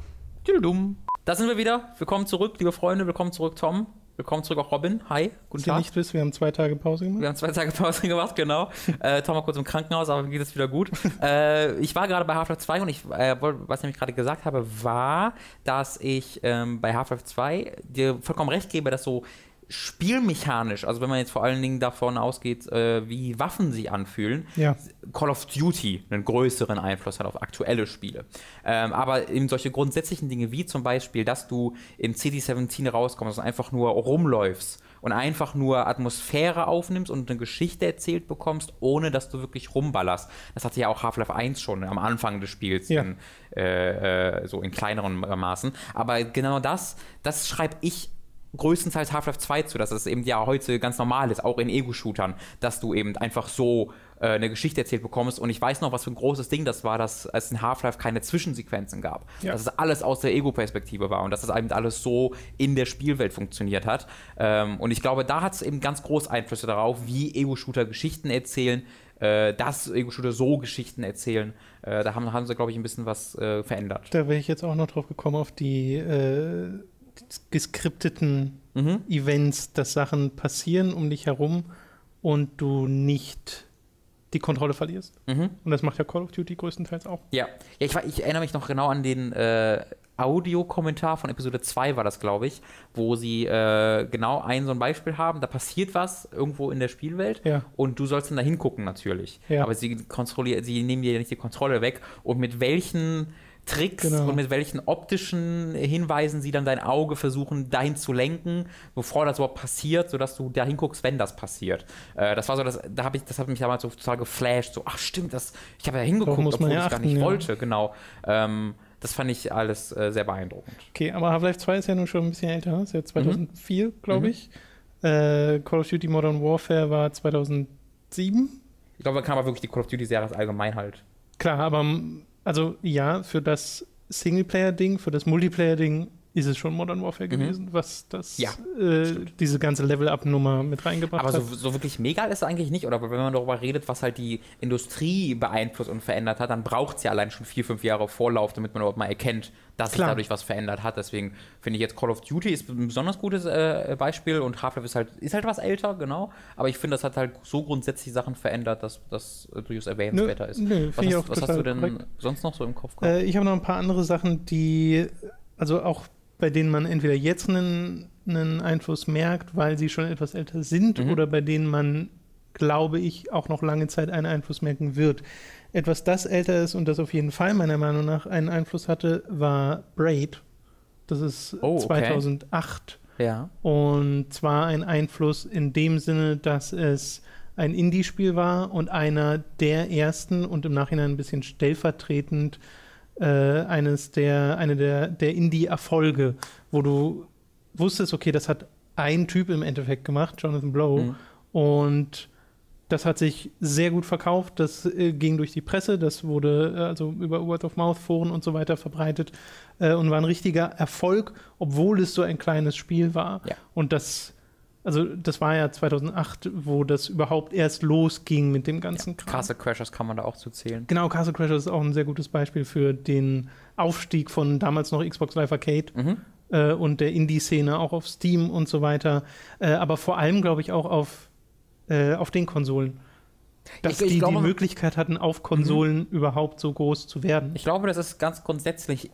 Speaker 2: Da sind wir wieder. Willkommen zurück, liebe Freunde. Willkommen zurück, Tom. Willkommen zurück auch Robin. Hi, guten Tag.
Speaker 1: nicht wisst, wir haben zwei Tage Pause gemacht.
Speaker 2: Wir haben zwei Tage Pause gemacht, genau. äh, Tom war kurz im Krankenhaus, aber mir geht es wieder gut. äh, ich war gerade bei Half-Life 2 und ich, äh, was ich nämlich gerade gesagt habe, war, dass ich ähm, bei Half-Life 2 dir vollkommen recht gebe, dass so spielmechanisch, also wenn man jetzt vor allen Dingen davon ausgeht, äh, wie Waffen sich anfühlen,
Speaker 1: Ja.
Speaker 2: Call of Duty einen größeren Einfluss hat auf aktuelle Spiele. Ähm, aber eben solche grundsätzlichen Dinge wie zum Beispiel, dass du in City 17 rauskommst und einfach nur rumläufst und einfach nur Atmosphäre aufnimmst und eine Geschichte erzählt bekommst, ohne dass du wirklich rumballerst. Das hatte ja auch Half-Life 1 schon am Anfang des Spiels,
Speaker 1: Ja.
Speaker 2: in, äh, äh, so in kleineren Maßen. Aber genau das, das schreibe ich größtenteils Half-Life 2 zu, dass es eben ja heute ganz normal ist, auch in Ego-Shootern, dass du eben einfach so äh, eine Geschichte erzählt bekommst. Und ich weiß noch, was für ein großes Ding das war, dass es in Half-Life keine Zwischensequenzen gab.
Speaker 1: Ja.
Speaker 2: Dass es alles aus der Ego-Perspektive war und dass es eben alles so in der Spielwelt funktioniert hat. Ähm, und ich glaube, da hat es eben ganz groß Einflüsse darauf, wie Ego-Shooter Geschichten erzählen, äh, dass Ego-Shooter so Geschichten erzählen. Äh, da haben, haben sie, glaube ich, ein bisschen was äh, verändert.
Speaker 1: Da wäre ich jetzt auch noch drauf gekommen, auf die äh, geskripteten
Speaker 2: Mhm.
Speaker 1: Events, dass Sachen passieren um dich herum und du nicht die Kontrolle verlierst.
Speaker 2: Mhm.
Speaker 1: Und das macht ja Call of Duty größtenteils auch.
Speaker 2: Ja, ja ich, war- ich erinnere mich noch genau an den äh, Audiokommentar von Episode 2 war das, glaube ich, wo sie äh, genau ein so ein Beispiel haben, da passiert was irgendwo in der Spielwelt
Speaker 1: Ja.
Speaker 2: und du sollst dann da hingucken natürlich.
Speaker 1: Ja.
Speaker 2: Aber sie kontrollieren, sie nehmen dir ja nicht die Kontrolle weg und mit welchen Tricks
Speaker 1: Genau.
Speaker 2: und mit welchen optischen Hinweisen sie dann dein Auge versuchen, dahin zu lenken, bevor das überhaupt passiert, sodass du da hinguckst, wenn das passiert. Äh, das war so, das, da hab ich, das hat mich damals so total geflasht. So, ach stimmt, das, ich habe ja hingeguckt, obwohl
Speaker 1: ja
Speaker 2: ich gar
Speaker 1: achten,
Speaker 2: nicht
Speaker 1: ja.
Speaker 2: wollte, genau. Ähm, das fand ich alles äh, sehr beeindruckend.
Speaker 1: Okay, aber Half-Life 2 ist ja nun schon ein bisschen älter, ist ja 2004, glaube
Speaker 2: Mhm.
Speaker 1: ich. Äh, Call of Duty Modern Warfare war 2007.
Speaker 2: Ich glaube, man kann aber wirklich die Call of Duty-Serie als allgemein halt.
Speaker 1: Klar, aber also ja, für das Singleplayer-Ding, für das Multiplayer-Ding ist es schon Modern Warfare gewesen, was das
Speaker 2: Mhm. Ja,
Speaker 1: äh, diese ganze Level-Up-Nummer mit reingebracht
Speaker 2: Aber
Speaker 1: hat.
Speaker 2: so, so wirklich mega ist es eigentlich nicht, oder? Aber wenn man darüber redet, was halt die Industrie beeinflusst und verändert hat, dann braucht es ja allein schon vier, fünf Jahre Vorlauf, damit man überhaupt mal erkennt, dass
Speaker 1: Klar.
Speaker 2: es dadurch was verändert hat. Deswegen finde ich jetzt Call of Duty ist ein besonders gutes äh, Beispiel und Half-Life ist halt, ist halt was älter, genau. Aber ich finde, das hat halt so grundsätzlich Sachen verändert, dass das äh, durchaus erwähnenswerter ist.
Speaker 1: nö,
Speaker 2: was hast, was hast du denn
Speaker 1: korrekt.
Speaker 2: sonst noch so im Kopf gehabt?
Speaker 1: Äh, ich habe noch ein paar andere Sachen, die, also auch bei denen man entweder jetzt einen, einen Einfluss merkt, weil sie schon etwas älter sind,
Speaker 2: Mhm.
Speaker 1: oder bei denen man, glaube ich, auch noch lange Zeit einen Einfluss merken wird. Etwas, das älter ist und das auf jeden Fall meiner Meinung nach einen Einfluss hatte, war Braid. Das ist
Speaker 2: Oh, okay.
Speaker 1: 2008.
Speaker 2: ja.
Speaker 1: Und zwar ein Einfluss in dem Sinne, dass es ein Indie-Spiel war und einer der ersten und im Nachhinein ein bisschen stellvertretend äh, eines der, eine der, der Indie-Erfolge, wo du wusstest, okay, das hat ein Typ im Endeffekt gemacht, Jonathan Blow,
Speaker 2: Mhm.
Speaker 1: und das hat sich sehr gut verkauft. Das äh, ging durch die Presse, das wurde äh, also über Word-of-Mouth-Foren und so weiter verbreitet äh, und war ein richtiger Erfolg, obwohl es so ein kleines Spiel war.
Speaker 2: Ja.
Speaker 1: Und das, also das war ja 2008, wo das überhaupt erst losging mit dem ganzen Kram.
Speaker 2: Castle Crashers kann man da auch zu zählen.
Speaker 1: Genau, Castle Crashers ist auch ein sehr gutes Beispiel für den Aufstieg von damals noch Xbox Live Arcade
Speaker 2: Mhm.
Speaker 1: äh, und der Indie-Szene auch auf Steam und so weiter. Äh, aber vor allem, glaube ich, auch auf, äh, auf den Konsolen. Dass
Speaker 2: Ich- ich
Speaker 1: die
Speaker 2: glaube-
Speaker 1: die Möglichkeit hatten, auf Konsolen überhaupt so groß zu werden.
Speaker 2: Ich glaube, das ist ganz grundsätzlich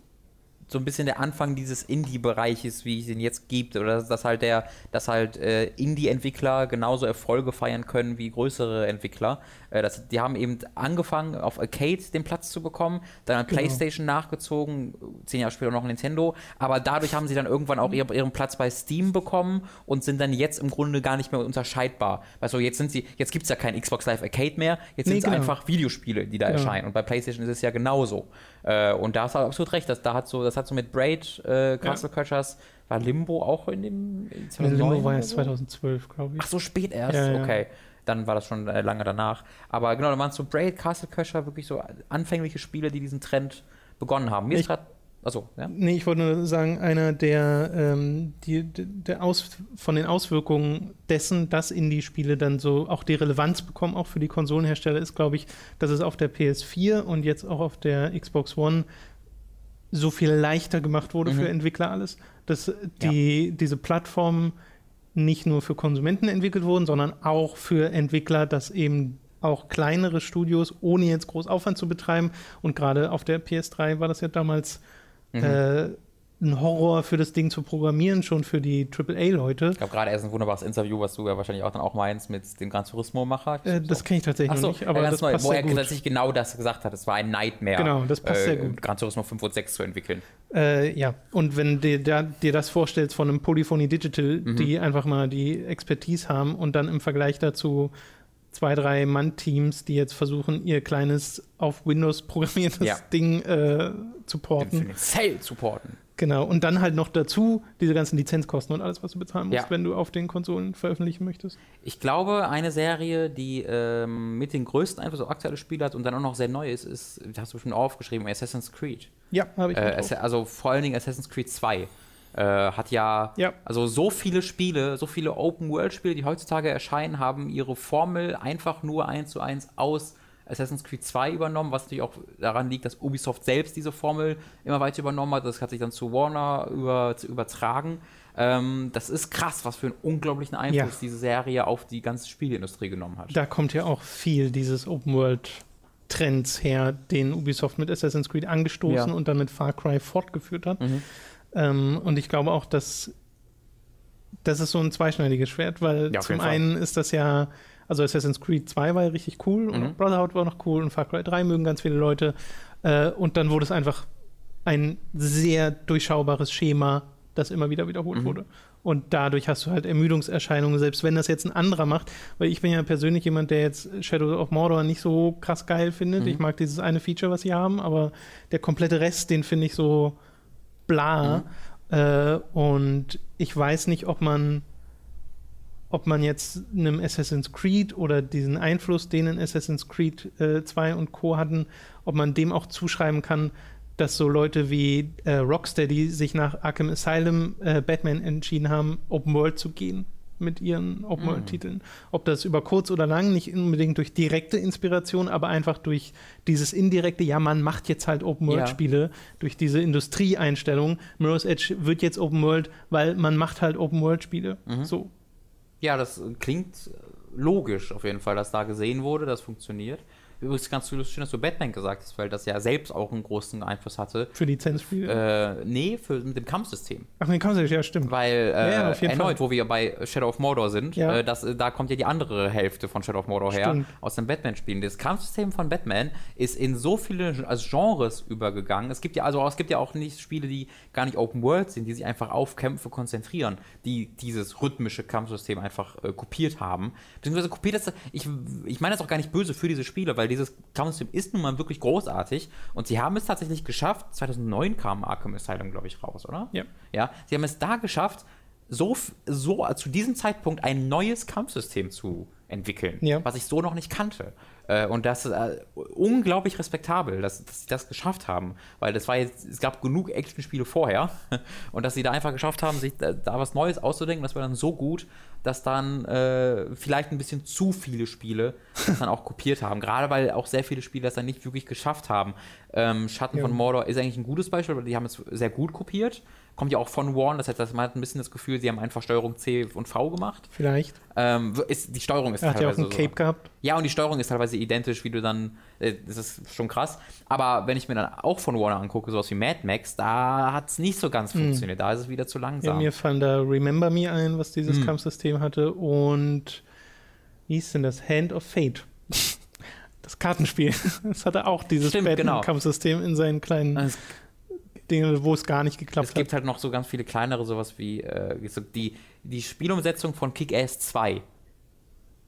Speaker 2: so ein bisschen der Anfang dieses Indie-Bereiches, wie es ihn jetzt gibt, oder dass, halt der, dass halt äh, Indie-Entwickler genauso Erfolge feiern können wie größere Entwickler. Äh, das, die haben eben angefangen, auf Arcade den Platz zu bekommen, dann an
Speaker 1: Genau.
Speaker 2: PlayStation nachgezogen, zehn Jahre später noch Nintendo, aber dadurch haben sie dann irgendwann auch ihr, ihren Platz bei Steam bekommen und sind dann jetzt im Grunde gar nicht mehr unterscheidbar. Weißt du, jetzt sind sie, jetzt gibt es ja kein Xbox Live Arcade mehr, jetzt
Speaker 1: Nee,
Speaker 2: sind es
Speaker 1: genau.
Speaker 2: einfach Videospiele, die da
Speaker 1: Ja.
Speaker 2: erscheinen. Und bei PlayStation ist es ja genauso. Äh, und da hast du absolut recht, dass da hat so, das hat so mit Braid, äh, Castle Crashers, war Limbo auch in dem in
Speaker 1: Nee,
Speaker 2: 2009
Speaker 1: Limbo war erst
Speaker 2: so?
Speaker 1: 2012, glaube ich.
Speaker 2: Ach so spät erst,
Speaker 1: Ja, ja.
Speaker 2: okay. Dann war das schon äh, lange danach. Aber genau, da waren so Braid, Castle Crasher wirklich so anfängliche Spiele, die diesen Trend begonnen haben. Mir ist
Speaker 1: Ich-
Speaker 2: gerade, achso, ja.
Speaker 1: Nee, ich wollte nur sagen, einer der, ähm, die, der Aus, von den Auswirkungen dessen, dass Indie-Spiele dann so auch die Relevanz bekommen, auch für die Konsolenhersteller, ist, glaube ich, dass es auf der PS4 und jetzt auch auf der Xbox One so viel leichter gemacht wurde
Speaker 2: Mhm.
Speaker 1: für Entwickler alles, dass die, diese Plattformen nicht nur für Konsumenten entwickelt wurden, sondern auch für Entwickler, dass eben auch kleinere Studios, ohne jetzt groß Aufwand zu betreiben, und gerade auf der PS3 war das ja damals
Speaker 2: Mhm.
Speaker 1: äh, ein Horror für das Ding zu programmieren, schon für die AAA-Leute.
Speaker 2: Ich glaube, gerade erst ein wunderbares Interview, was du ja wahrscheinlich auch dann auch meinst mit dem Gran Turismo-Macher.
Speaker 1: Äh, das kenne ich tatsächlich
Speaker 2: so,
Speaker 1: nicht, aber das
Speaker 2: neu,
Speaker 1: passt
Speaker 2: wo
Speaker 1: sehr
Speaker 2: er
Speaker 1: gut.
Speaker 2: tatsächlich genau das gesagt hat. Es war ein Nightmare,
Speaker 1: Genau, das passt sehr gut.
Speaker 2: Gran Turismo 5 und 6 zu entwickeln.
Speaker 1: Äh, ja, und wenn dir, da, dir das vorstellst von einem Polyphony Digital,
Speaker 2: Mhm.
Speaker 1: die einfach mal die Expertise haben und dann im Vergleich dazu zwei, drei Mann-Teams, die jetzt versuchen, ihr kleines auf Windows programmiertes
Speaker 2: Ja.
Speaker 1: Ding äh, zu porten.
Speaker 2: den Cell supporten.
Speaker 1: Genau, und dann halt noch dazu diese ganzen Lizenzkosten und alles, was du bezahlen musst,
Speaker 2: Ja.
Speaker 1: wenn du auf den Konsolen veröffentlichen möchtest.
Speaker 2: Ich glaube, eine Serie, die ähm, mit den größten Einfluss auf aktuelle Spiele hat und dann auch noch sehr neu ist, ist, hast du bestimmt aufgeschrieben, Assassin's Creed.
Speaker 1: Ja, habe ich
Speaker 2: Äh, also vor allen Dingen Assassin's Creed 2. Äh, hat ja,
Speaker 1: Ja.
Speaker 2: also so viele Spiele, so viele Open-World-Spiele, die heutzutage erscheinen, haben ihre Formel einfach nur eins zu eins aus Assassin's Creed 2 übernommen, was natürlich auch daran liegt, dass Ubisoft selbst diese Formel immer weiter übernommen hat. Das hat sich dann zu Warner über, zu übertragen. Ähm, das ist krass, was für einen unglaublichen Einfluss
Speaker 1: Ja.
Speaker 2: diese Serie auf die ganze Spieleindustrie genommen hat.
Speaker 1: Da kommt ja auch viel dieses Open World Trends her, den Ubisoft mit Assassin's Creed angestoßen
Speaker 2: Ja.
Speaker 1: und dann mit Far Cry fortgeführt hat.
Speaker 2: Mhm.
Speaker 1: Ähm, und ich glaube auch, dass das ist so ein zweischneidiges Schwert, weil
Speaker 2: Ja,
Speaker 1: zum einen ist das ja, also Assassin's Creed 2 war ja richtig cool und
Speaker 2: Mhm.
Speaker 1: auch Brotherhood war noch cool und Far Cry 3 mögen ganz viele Leute. Äh, und dann wurde es einfach ein sehr durchschaubares Schema, das immer wieder wiederholt
Speaker 2: Mhm.
Speaker 1: wurde. Und dadurch hast du halt Ermüdungserscheinungen, selbst wenn das jetzt ein anderer macht. Weil ich bin ja persönlich jemand, der jetzt Shadow of Mordor nicht so krass geil findet.
Speaker 2: Mhm.
Speaker 1: Ich mag dieses eine Feature, was sie haben, aber der komplette Rest, den finde ich so bla. Äh, und ich weiß nicht, ob man ob man jetzt einem Assassin's Creed oder diesen Einfluss, den in Assassin's Creed äh, 2 und Co. hatten, ob man dem auch zuschreiben kann, dass so Leute wie äh, Rocksteady sich nach Arkham Asylum äh, Batman entschieden haben, Open World zu gehen mit ihren Open World Titeln. Ob das über kurz oder lang, nicht unbedingt durch direkte Inspiration, aber einfach durch dieses indirekte, ja, man macht jetzt halt Open World
Speaker 2: Ja.
Speaker 1: Spiele, durch diese Industrieeinstellung. Mirror's Edge wird jetzt Open World, weil man macht halt Open World Spiele. So.
Speaker 2: Ja, das klingt logisch auf jeden Fall, dass da gesehen wurde, das funktioniert. Übrigens ganz schön, dass du Batman gesagt hast, weil das ja selbst auch einen großen Einfluss hatte.
Speaker 1: Für Lizenzspiele.
Speaker 2: Äh, nee, für, mit dem Kampfsystem.
Speaker 1: Ach, nee, kannst du ja, stimmt.
Speaker 2: Weil äh,
Speaker 1: Ja, jeden
Speaker 2: erneut,
Speaker 1: Fall.
Speaker 2: wo wir bei Shadow of Mordor sind,
Speaker 1: Ja.
Speaker 2: äh, das, äh, da kommt ja die andere Hälfte von Shadow of Mordor her,
Speaker 1: Stimmt.
Speaker 2: aus den Batman-Spielen. Das Kampfsystem von Batman ist in so viele als Genres übergegangen. Es gibt ja also es gibt ja auch nicht Spiele, die gar nicht Open World sind, die sich einfach auf Kämpfe konzentrieren, die dieses rhythmische Kampfsystem einfach äh, kopiert haben. Beziehungsweise kopiert das, ich, ich meine das auch gar nicht böse für diese Spiele, weil dieses Kampfsystem ist nun mal wirklich großartig und sie haben es tatsächlich geschafft. 2009 kam Arkham Asylum, glaube ich, raus, oder?
Speaker 1: Ja.
Speaker 2: Ja, sie haben es da geschafft, so, so zu diesem Zeitpunkt ein neues Kampfsystem zu entwickeln,
Speaker 1: Ja.
Speaker 2: was ich so noch nicht kannte. Äh, und das ist äh, unglaublich respektabel, dass, dass sie das geschafft haben, weil das war jetzt, es gab genug Actionspiele vorher und dass sie da einfach geschafft haben, sich da, da was Neues auszudenken, das war dann so gut, dass dann äh, vielleicht ein bisschen zu viele Spiele das dann auch kopiert haben. Gerade weil auch sehr viele Spiele das dann nicht wirklich geschafft haben. Ähm, Schatten
Speaker 1: Ja.
Speaker 2: von Mordor ist eigentlich ein gutes Beispiel, weil die haben es sehr gut kopiert. Kommt ja auch von Warren, das heißt, das- man hat ein bisschen das Gefühl, sie haben einfach Steuerung C und V gemacht.
Speaker 1: Vielleicht.
Speaker 2: Ähm, ist, die Steuerung ist
Speaker 1: Er hat ja auch ein Cape
Speaker 2: so.
Speaker 1: gehabt.
Speaker 2: Ja, und die Steuerung ist teilweise identisch, wie du dann, äh, das ist schon krass. Aber wenn ich mir dann auch von Warner angucke, sowas wie Mad Max, da hat es nicht so ganz funktioniert. Da ist es wieder zu
Speaker 1: Hm. Ja,
Speaker 2: langsam.
Speaker 1: mir fallen da Remember Me ein, was dieses
Speaker 2: Hm.
Speaker 1: Kampfsystem hatte. Und wie hieß denn das? Hand of Fate. Das Kartenspiel. Das hatte auch dieses
Speaker 2: Stimmt, genau.
Speaker 1: Batman-Kampfsystem in seinen kleinen
Speaker 2: es,
Speaker 1: Dingen, wo es gar nicht geklappt
Speaker 2: es gibt halt noch so ganz viele kleinere, sowas wie äh, die, die Spielumsetzung von Kick-Ass 2.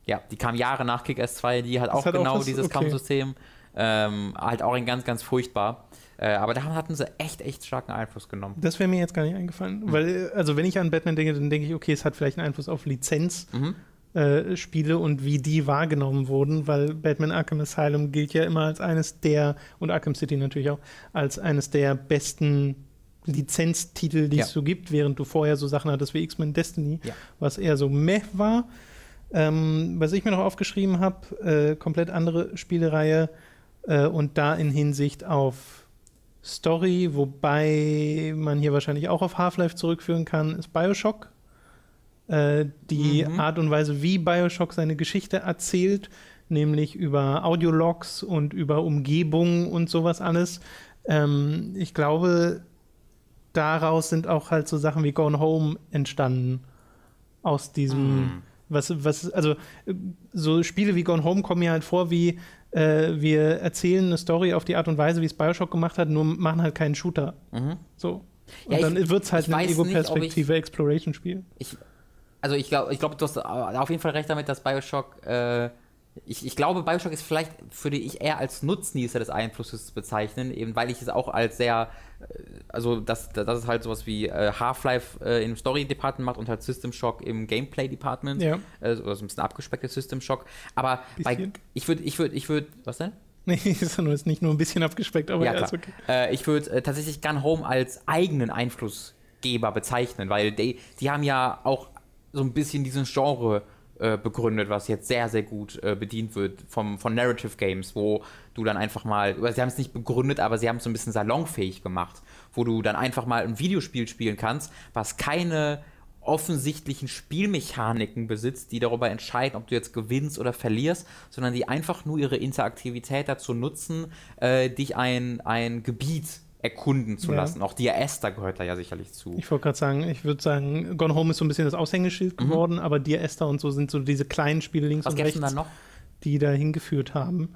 Speaker 2: Ja, die kam Jahre nach Kick-Ass 2, die hat auch
Speaker 1: hat auch
Speaker 2: genau
Speaker 1: was-
Speaker 2: dieses
Speaker 1: okay.
Speaker 2: Kampfsystem. Ähm, halt auch ein ganz, ganz furchtbar. Äh, aber da hatten sie echt, echt starken Einfluss genommen.
Speaker 1: hat. Das wäre mir jetzt gar nicht eingefallen.
Speaker 2: Hm.
Speaker 1: Weil, äh, also wenn ich an Batman denke, dann denke ich, okay, es hat vielleicht einen Einfluss auf Lizenzspiele
Speaker 2: Mhm.
Speaker 1: Und wie die wahrgenommen wurden, weil Batman Arkham Asylum gilt ja immer als eines der, und Arkham City natürlich auch, als eines der besten Lizenztitel, die
Speaker 2: Ja.
Speaker 1: es so gibt, während du vorher so Sachen hattest wie X-Men Destiny,
Speaker 2: Ja.
Speaker 1: was eher so meh war. Ähm, was ich mir noch aufgeschrieben habe, äh, komplett andere Spielereihe äh, und da in Hinsicht auf Story, wobei man hier wahrscheinlich auch auf Half-Life zurückführen kann, ist Bioshock. Äh, die
Speaker 2: Mhm.
Speaker 1: Art und Weise, wie Bioshock seine Geschichte erzählt, nämlich über Audiologs und über Umgebung und sowas alles. Ähm, ich glaube, daraus sind auch halt so Sachen wie Gone Home entstanden. Aus diesem,
Speaker 2: Mm.
Speaker 1: was, was, also so Spiele wie Gone Home kommen mir halt vor wie, äh, wir erzählen eine Story auf die Art und Weise, wie es Bioshock gemacht hat, nur machen halt keinen Shooter.
Speaker 2: Mhm.
Speaker 1: So. Und
Speaker 2: Ja,
Speaker 1: dann wird es halt ein Ego-Perspektive Exploration-Spiel.
Speaker 2: Ich, also ich glaube, ich glaub, du hast auf jeden Fall recht damit, dass Bioshock, äh, ich, ich glaube, Bioshock ist vielleicht, würde ich eher als Nutznießer des Einflusses bezeichnen, eben weil ich es auch als sehr, äh, also das, das ist halt sowas wie äh, Half-Life äh, im Story-Department macht und halt System Shock im Gameplay-Department.
Speaker 1: Ja.
Speaker 2: Äh, so also ein bisschen abgespecktes System Shock. Aber bei, ich würde, ich würde, ich würde, was denn?
Speaker 1: Nee, ist nicht nur ein bisschen abgespeckt, aber
Speaker 2: Ja,
Speaker 1: ja, ist okay.
Speaker 2: Äh, ich würde äh, tatsächlich Gun Home als eigenen Einflussgeber bezeichnen, weil die, die haben ja auch so ein bisschen diesen Genre äh, begründet, was jetzt sehr, sehr gut äh, bedient wird vom, von Narrative Games, wo du dann einfach mal, sie haben es nicht begründet, aber sie haben es so ein bisschen salonfähig gemacht, wo du dann einfach mal ein Videospiel spielen kannst, was keine offensichtlichen Spielmechaniken besitzt, die darüber entscheiden, ob du jetzt gewinnst oder verlierst, sondern die einfach nur ihre Interaktivität dazu nutzen, äh, dich ein, ein Gebiet erkunden zu
Speaker 1: Ja.
Speaker 2: lassen. Auch Dear Esther gehört da ja sicherlich zu.
Speaker 1: Ich wollte gerade sagen, ich würde sagen, Gone Home ist so ein bisschen das Aushängeschild geworden, aber Dear Esther und so sind so diese kleinen Spiele links
Speaker 2: Mhm. Was
Speaker 1: und rechts,
Speaker 2: da noch?
Speaker 1: die da hingeführt haben.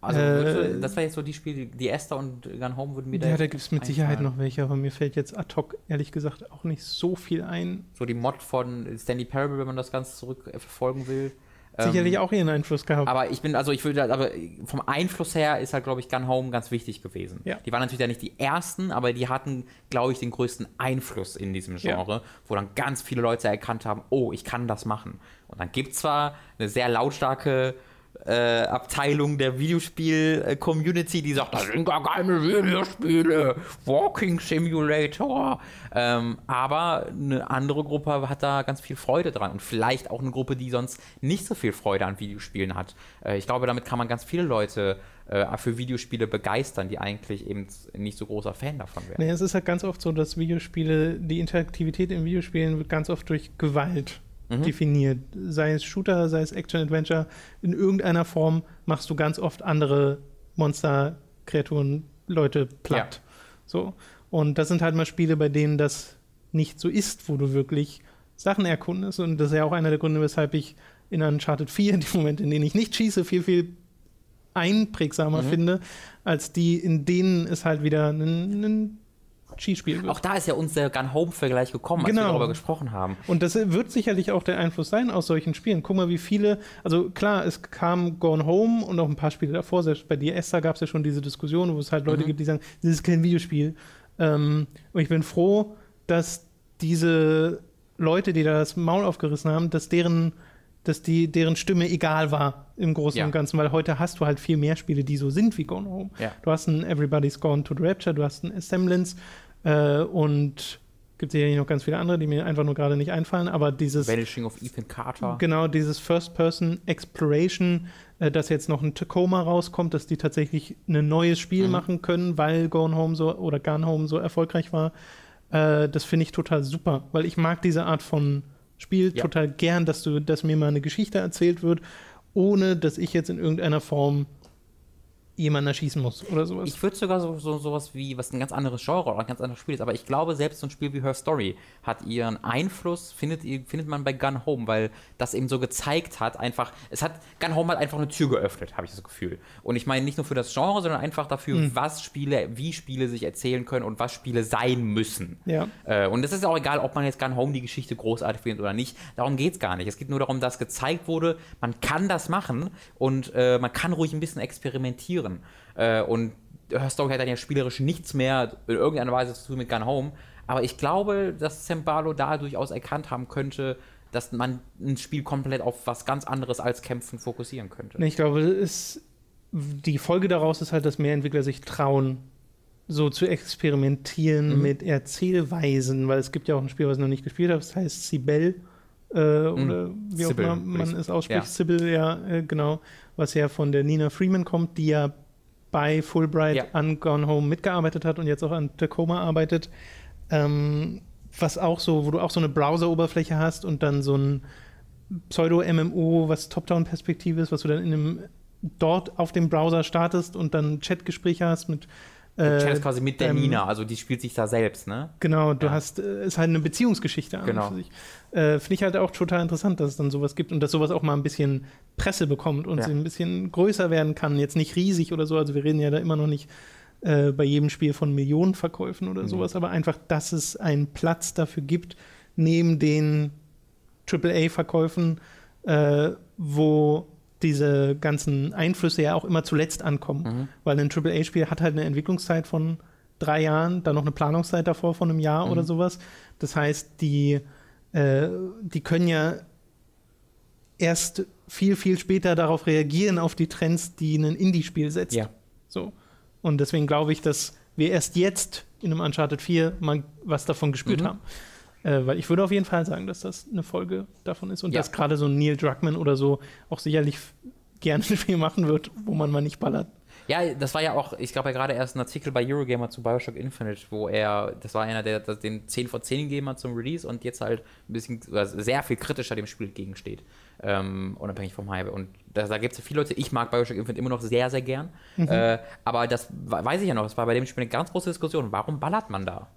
Speaker 2: Also,
Speaker 1: Äh,
Speaker 2: das wäre jetzt so die Spiele, die Esther und Gun Home würden mir
Speaker 1: Ja, da gibt es mit Sicherheit noch welche, aber mir fällt jetzt ad hoc ehrlich gesagt auch nicht so viel ein.
Speaker 2: So die Mod von Stanley Parable, wenn man das Ganze zurückverfolgen will. Ähm,
Speaker 1: Sicherlich auch ihren Einfluss gehabt.
Speaker 2: Aber ich bin, also ich würde, aber vom Einfluss her ist halt, glaube ich, Gun Home ganz wichtig gewesen.
Speaker 1: Ja.
Speaker 2: Die waren natürlich ja nicht die ersten, aber die hatten, glaube ich, den größten Einfluss in diesem Genre, wo dann ganz viele Leute erkannt haben, oh, ich kann das Und dann gibt es zwar eine sehr lautstarke äh, Abteilung der Videospiel-Community, die sagt, das sind gar keine Videospiele, Walking Simulator. Ähm, aber eine andere Gruppe hat da ganz viel Freude dran und vielleicht auch eine Gruppe, die sonst nicht so viel Freude an Videospielen hat. Äh, ich glaube, damit kann man ganz viele Leute äh, für Videospiele begeistern, die eigentlich eben nicht so großer Fan davon wären.
Speaker 1: Nee, es ist halt ganz oft so, dass Videospiele, die Interaktivität in Videospielen wird ganz oft durch Gewalt
Speaker 2: Mhm.
Speaker 1: definiert. Sei es Shooter, sei es Action-Adventure, in irgendeiner Form machst du ganz oft andere Monster, Kreaturen, Leute platt. So. Und das sind halt mal Spiele, bei denen das nicht so ist, wo du wirklich Sachen erkundest. Und das ist ja auch einer der Gründe, weshalb ich in Uncharted 4 die Momente, in denen ich nicht schieße, viel, viel einprägsamer
Speaker 2: Mhm.
Speaker 1: finde, als die, in denen es halt wieder ein, ein Schießspiel wird.
Speaker 2: Auch da ist ja uns der Gun Home-Vergleich gekommen, als
Speaker 1: Genau.
Speaker 2: wir darüber gesprochen haben.
Speaker 1: Und das wird sicherlich auch der Einfluss sein aus solchen Spielen. Guck mal, wie viele, also klar, es kam Gone Home und auch ein paar Spiele davor, selbst bei Esther gab es ja schon diese Diskussion, wo es halt Leute
Speaker 2: Mhm.
Speaker 1: gibt, die sagen, das ist kein Videospiel. Ähm, und ich bin froh, dass diese Leute, die da das Maul aufgerissen haben, dass deren, dass die, deren Stimme egal war im Großen
Speaker 2: Ja.
Speaker 1: und Ganzen, weil heute hast du halt viel mehr Spiele, die so sind wie Gone Home.
Speaker 2: Ja.
Speaker 1: Du hast ein Everybody's Gone to the Rapture, du hast ein Assemblance äh, und gibt sicherlich noch ganz viele andere, die mir einfach nur gerade nicht einfallen, aber dieses
Speaker 2: Vanishing of Ethan Carter.
Speaker 1: Genau, dieses First-Person Exploration, äh, dass jetzt noch ein Tacoma rauskommt, dass die tatsächlich ein neues Spiel
Speaker 2: Mhm.
Speaker 1: machen können, weil Gone Home so oder Gone Home so erfolgreich war. Äh, das finde ich total super, weil ich mag diese Art von Spiel
Speaker 2: Ja.
Speaker 1: total gern, dass du, dass mir mal eine Geschichte erzählt wird, ohne dass ich jetzt in irgendeiner Form jemanden erschießen muss oder sowas.
Speaker 2: Ich würde sogar so, so sowas wie, was ein ganz anderes Genre oder ein ganz anderes Spiel ist, aber ich glaube, selbst so ein Spiel wie Her Story hat ihren Einfluss, findet, findet man bei Gun Home, weil das eben so gezeigt hat, einfach, es hat, Gun Home hat einfach eine Tür geöffnet, habe ich das Gefühl. Und ich meine nicht nur für das Genre, sondern einfach dafür,
Speaker 1: Hm.
Speaker 2: was Spiele, wie Spiele sich erzählen können und was Spiele sein müssen.
Speaker 1: ja.
Speaker 2: Äh, und es ist auch egal, ob man jetzt Gun Home die Geschichte großartig findet oder nicht. Darum geht es gar nicht. Es geht nur darum, dass gezeigt wurde, man kann das machen und äh, man kann ruhig ein bisschen experimentieren. Äh, und Her Story hat dann ja spielerisch nichts mehr in irgendeiner Weise zu tun mit Gun Home. Aber ich glaube, dass Zembalo da durchaus erkannt haben könnte, dass man ein Spiel komplett auf was ganz anderes als Kämpfen fokussieren könnte.
Speaker 1: Ich glaube, es, die Folge daraus ist halt, dass mehr Entwickler sich trauen, so zu experimentieren
Speaker 2: Mhm.
Speaker 1: mit Erzählweisen, weil es gibt ja auch ein Spiel, was ich noch nicht gespielt habe, das heißt Sibel. Äh, oder wie auch
Speaker 2: Sybil,
Speaker 1: immer man es ausspricht,
Speaker 2: ja.
Speaker 1: Sibyl, ja, äh, genau, was ja von der Nina Freeman kommt, die ja bei Fulbright
Speaker 2: Ja.
Speaker 1: an Gone Home mitgearbeitet hat und jetzt auch an Tacoma arbeitet. Ähm, was auch so, wo du auch so eine Browser-Oberfläche hast und dann so ein Pseudo-MMO, was Top-Down-Perspektive ist, was du dann in einem dort auf dem Browser startest und dann Chatgespräche hast mit Äh,
Speaker 2: chattest quasi mit der
Speaker 1: ähm,
Speaker 2: Nina, also die spielt sich da selbst, ne?
Speaker 1: Genau, du
Speaker 2: Ja.
Speaker 1: hast, äh, ist halt eine Beziehungsgeschichte an
Speaker 2: Genau.
Speaker 1: für sich. Äh, Finde ich halt auch total interessant, dass es dann sowas gibt und dass sowas auch mal ein bisschen Presse bekommt und
Speaker 2: Ja.
Speaker 1: sie ein bisschen größer werden kann. Jetzt nicht riesig oder so, also wir reden ja da immer noch nicht äh, bei jedem Spiel von Millionenverkäufen oder
Speaker 2: Mhm.
Speaker 1: sowas, aber einfach, dass es einen Platz dafür gibt, neben den AAA-Verkäufen, äh, wo diese ganzen Einflüsse ja auch immer zuletzt ankommen.
Speaker 2: Mhm.
Speaker 1: Weil ein AAA-Spiel hat halt eine Entwicklungszeit von drei Jahren, dann noch eine Planungszeit davor von einem Jahr
Speaker 2: Mhm.
Speaker 1: oder sowas. Das heißt, die, äh, die können ja erst viel, viel später darauf reagieren, auf die Trends, die ein Indie-Spiel setzt.
Speaker 2: Ja.
Speaker 1: So. Und deswegen glaube ich, dass wir erst jetzt in einem Uncharted 4 mal was davon gespürt
Speaker 2: Mhm.
Speaker 1: haben. Äh, weil ich würde auf jeden Fall sagen, dass das eine Folge davon ist und
Speaker 2: Ja.
Speaker 1: dass gerade so ein Neil Druckmann oder so auch sicherlich gerne ein Spiel machen wird, wo man mal nicht ballert.
Speaker 2: Ja, das war ja auch, ich glaube ja gerade erst ein Artikel bei Eurogamer zu Bioshock Infinite, wo er, das war einer, der, der den 10 von 10 gegeben hat zum Release und jetzt halt ein bisschen, oder sehr viel kritischer dem Spiel entgegensteht. Ähm, unabhängig vom Hype. Und da, da gibt es ja viele Leute, ich mag Bioshock Infinite immer noch sehr, sehr gern. Äh, aber das we- weiß ich ja noch, das war bei dem Spiel eine ganz große Diskussion. Warum ballert man da?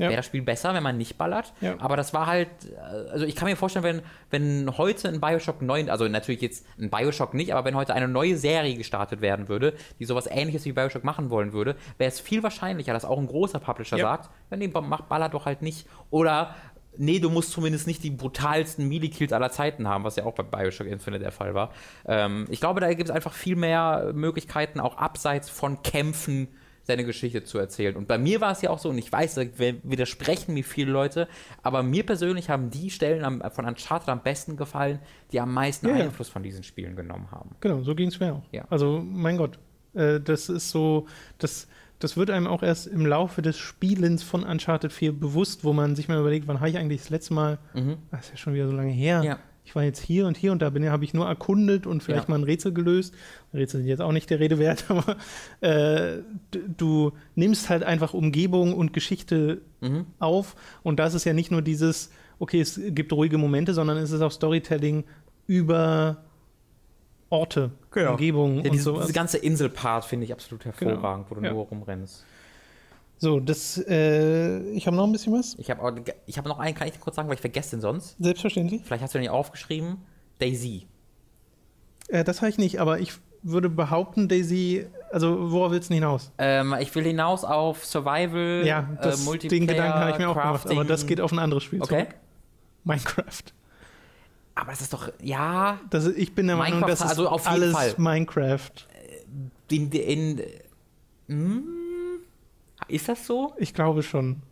Speaker 1: Ja.
Speaker 2: Wäre das Spiel besser, wenn man nicht ballert?
Speaker 1: Ja.
Speaker 2: Aber das war halt, äh, also ich kann mir vorstellen, wenn, wenn heute ein Bioshock 9, also natürlich jetzt ein Bioshock nicht, aber wenn heute eine neue Serie gestartet werden würde, die sowas ähnliches wie Bioshock machen wollen würde, wäre es viel wahrscheinlicher, dass auch ein großer Publisher
Speaker 1: Ja.
Speaker 2: sagt, ja, nee, mach Baller doch halt nicht. Oder nee, du musst zumindest nicht die brutalsten Melee-Kills aller Zeiten haben, was ja auch bei Bioshock Infinite der Fall war. Ähm, ich glaube, da gibt es einfach viel mehr Möglichkeiten, auch abseits von Kämpfen seine Geschichte zu erzählen. Und bei mir war es ja auch so, und ich weiß, da widersprechen mir viele Leute, aber mir persönlich haben die Stellen am, von Uncharted am besten gefallen, die am meisten
Speaker 1: Ja, ja.
Speaker 2: Einfluss von diesen Spielen genommen haben.
Speaker 1: Genau, so ging es mir auch.
Speaker 2: Ja.
Speaker 1: Also, mein Gott, äh, das ist so, das, das wird einem auch erst im Laufe des Spielens von Uncharted 4 bewusst, wo man sich mal überlegt, wann habe ich eigentlich das letzte Mal,
Speaker 2: Mhm.
Speaker 1: das ist ja schon wieder so lange her,
Speaker 2: Ja.
Speaker 1: Ich war jetzt hier und hier und da bin habe ich nur erkundet und vielleicht
Speaker 2: Ja.
Speaker 1: mal ein Rätsel gelöst. Rätsel sind jetzt auch nicht der Rede wert, aber äh, du nimmst halt einfach Umgebung und Geschichte
Speaker 2: Mhm.
Speaker 1: auf und das ist ja nicht nur dieses, okay, es gibt ruhige Momente, sondern es ist auch Storytelling über Orte,
Speaker 2: Genau.
Speaker 1: Umgebung
Speaker 2: Ja,
Speaker 1: und
Speaker 2: diese,
Speaker 1: sowas.
Speaker 2: diese ganze Inselpart finde ich absolut
Speaker 1: Genau.
Speaker 2: hervorragend, wo du
Speaker 1: Ja.
Speaker 2: nur rumrennst.
Speaker 1: So, das, äh, ich habe noch ein bisschen was.
Speaker 2: Ich habe ich hab noch einen, kann ich kurz sagen, weil ich vergesse den sonst.
Speaker 1: Selbstverständlich.
Speaker 2: Vielleicht hast du den nicht aufgeschrieben. Daisy.
Speaker 1: Äh, das habe ich nicht, aber ich würde behaupten, Daisy, also worauf willst du denn hinaus?
Speaker 2: Ähm, ich will hinaus auf Survival,
Speaker 1: Ja, das,
Speaker 2: äh, Multiplayer,
Speaker 1: den Gedanken habe ich mir auch gemacht, aber
Speaker 2: Crafting.
Speaker 1: das geht auf ein anderes Spiel
Speaker 2: Okay.
Speaker 1: zurück. Minecraft.
Speaker 2: Aber das ist doch, ja,
Speaker 1: Das, ich bin der Meinung,
Speaker 2: Minecraft,
Speaker 1: das ist
Speaker 2: also auf jeden
Speaker 1: alles
Speaker 2: Fall.
Speaker 1: Minecraft.
Speaker 2: in, in, hm, ist das so?
Speaker 1: Ich glaube schon.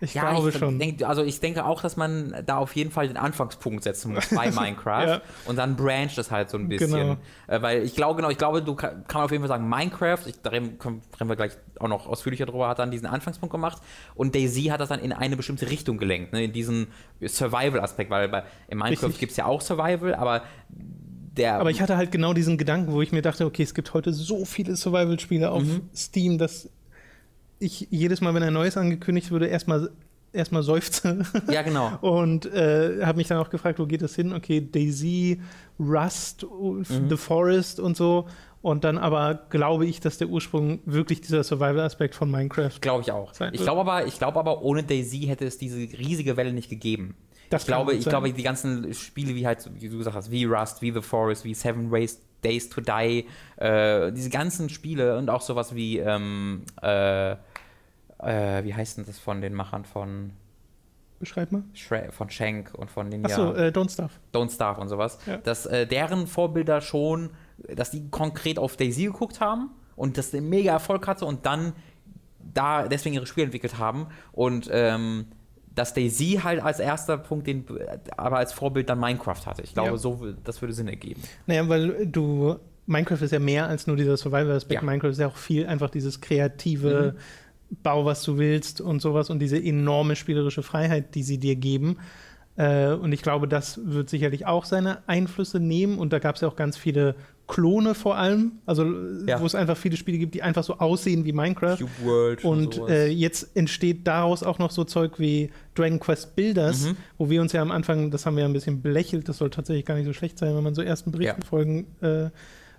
Speaker 1: Ich
Speaker 2: Ja,
Speaker 1: glaube
Speaker 2: ich
Speaker 1: schon.
Speaker 2: Denk, also ich denke auch, dass man da auf jeden Fall den Anfangspunkt setzen muss bei Minecraft
Speaker 1: Ja.
Speaker 2: und dann brancht es halt so ein bisschen.
Speaker 1: Genau.
Speaker 2: Äh, weil ich glaube, genau, ich glaube, du kann, kann man auf jeden Fall sagen, Minecraft, ich, da reden, können, reden wir gleich auch noch ausführlicher drüber, hat dann diesen Anfangspunkt gemacht und Daisy hat das dann in eine bestimmte Richtung gelenkt, ne, in diesen Survival-Aspekt, weil bei, in Minecraft gibt es ja auch Survival, aber der
Speaker 1: Aber ich hatte halt genau diesen Gedanken, wo ich mir dachte, okay, es gibt heute so viele Survival-Spiele auf
Speaker 2: Mhm.
Speaker 1: Steam, dass ich jedes Mal, wenn ein neues angekündigt wurde, erstmal erstmal seufze.
Speaker 2: ja genau.
Speaker 1: Und äh, habe mich dann auch gefragt, wo geht das hin? Okay, Daisy, Rust,
Speaker 2: Mhm.
Speaker 1: The Forest und so. Und dann aber glaube ich, dass der Ursprung wirklich dieser Survival-Aspekt von Minecraft.
Speaker 2: Glaube ich auch. Ich glaube aber, ich glaube aber, ohne Daisy hätte es diese riesige Welle nicht gegeben.
Speaker 1: Das
Speaker 2: ich glaube, ich
Speaker 1: sein.
Speaker 2: glaube, die ganzen Spiele, wie halt, wie du gesagt hast, wie Rust, wie The Forest, wie Seven Ways, Days to Die, äh, diese ganzen Spiele und auch sowas wie, ähm, äh, äh, wie heißt denn das von den Machern von,
Speaker 1: Beschreib mal.
Speaker 2: Shre von Shank und von den
Speaker 1: Achso, äh, Don't Starve.
Speaker 2: Don't Starve und sowas,
Speaker 1: Ja.
Speaker 2: dass äh, deren Vorbilder schon, dass die konkret auf Daisy geguckt haben und das mega Erfolg hatte und dann da deswegen ihre Spiele entwickelt haben und ähm, dass Daisy halt als erster Punkt den, aber als Vorbild dann Minecraft hatte. Ich glaube,
Speaker 1: Ja.
Speaker 2: so das würde Sinn ergeben.
Speaker 1: Naja, weil du, Minecraft ist ja mehr als nur dieser Survival-Aspekt.
Speaker 2: Ja.
Speaker 1: Minecraft ist ja auch viel einfach dieses kreative, Bau, was du willst und sowas und diese enorme spielerische Freiheit, die sie dir geben. Äh, und ich glaube, das wird sicherlich auch seine Einflüsse nehmen. Und da gab es ja auch ganz viele Klone vor allem, also
Speaker 2: Ja.
Speaker 1: wo es einfach viele Spiele gibt, die einfach so aussehen wie Minecraft.
Speaker 2: Cube World
Speaker 1: Und äh, jetzt entsteht daraus auch noch so Zeug wie Dragon Quest Builders,
Speaker 2: Mhm.
Speaker 1: wo wir uns ja am Anfang, das haben wir ja ein bisschen belächelt, das soll tatsächlich gar nicht so schlecht sein, wenn man so ersten Berichten
Speaker 2: Ja.
Speaker 1: folgen, äh,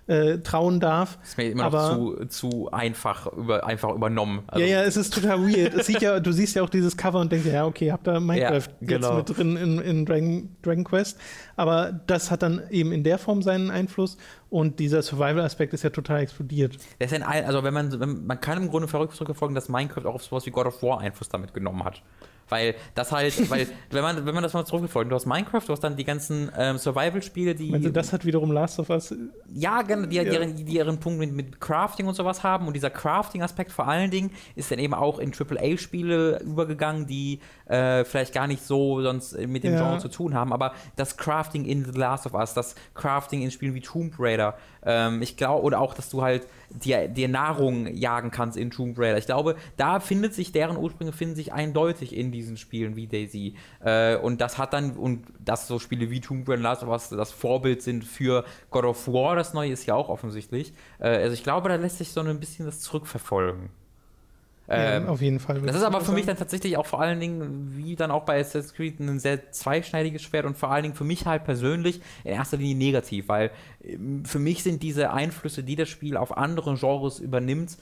Speaker 1: äh, trauen darf.
Speaker 2: Ist mir immer
Speaker 1: Aber-
Speaker 2: noch zu, zu einfach, über, einfach übernommen. Also,
Speaker 1: ja, ja, es ist total weird. Ja, du siehst ja auch dieses Cover und denkst, ja, okay, habt da Minecraft
Speaker 2: Ja, genau.
Speaker 1: jetzt mit drin in, in Dragon, Dragon Quest. Aber das hat dann eben in der Form seinen Einfluss und dieser Survival-Aspekt ist ja total explodiert.
Speaker 2: Das ist ein, also wenn man, wenn, man kann im Grunde verrückt zurückverfolgen, dass Minecraft auch auf sowas wie God of War Einfluss damit genommen hat. Weil das halt, weil, wenn man, wenn man das mal zurückverfolgt, du hast Minecraft, du hast dann die ganzen ähm, Survival-Spiele, die.
Speaker 1: Meinst du, das hat wiederum Last of Us
Speaker 2: Ja, genau, die, die,
Speaker 1: Ja.
Speaker 2: Ihren, die ihren Punkt mit, mit Crafting und sowas haben. Und dieser Crafting-Aspekt vor allen Dingen ist dann eben auch in AAA-Spiele übergegangen, die äh, vielleicht gar nicht so sonst mit dem
Speaker 1: Ja.
Speaker 2: Genre zu tun haben. Aber das Crafting in The Last of Us, das Crafting in Spielen wie Tomb Raider, ähm, ich glaube, oder auch, dass du halt dir, dir Nahrung jagen kannst in Tomb Raider. Ich glaube, da findet sich, deren Ursprünge finden sich eindeutig in diesen Spielen wie Daisy. Äh, und das hat dann, und dass so Spiele wie Tomb Raider Last of Us das Vorbild sind für God of War, das neue ist ja auch offensichtlich. Äh, also ich glaube, da lässt sich so ein bisschen das zurückverfolgen. Ähm,
Speaker 1: ja, auf jeden Fall.
Speaker 2: das ist aber für mich dann tatsächlich auch vor allen Dingen, wie dann auch bei Assassin's Creed, ein sehr zweischneidiges Schwert und vor allen Dingen für mich halt persönlich in erster Linie negativ, weil ähm, für mich sind diese Einflüsse, die das Spiel auf andere Genres übernimmt,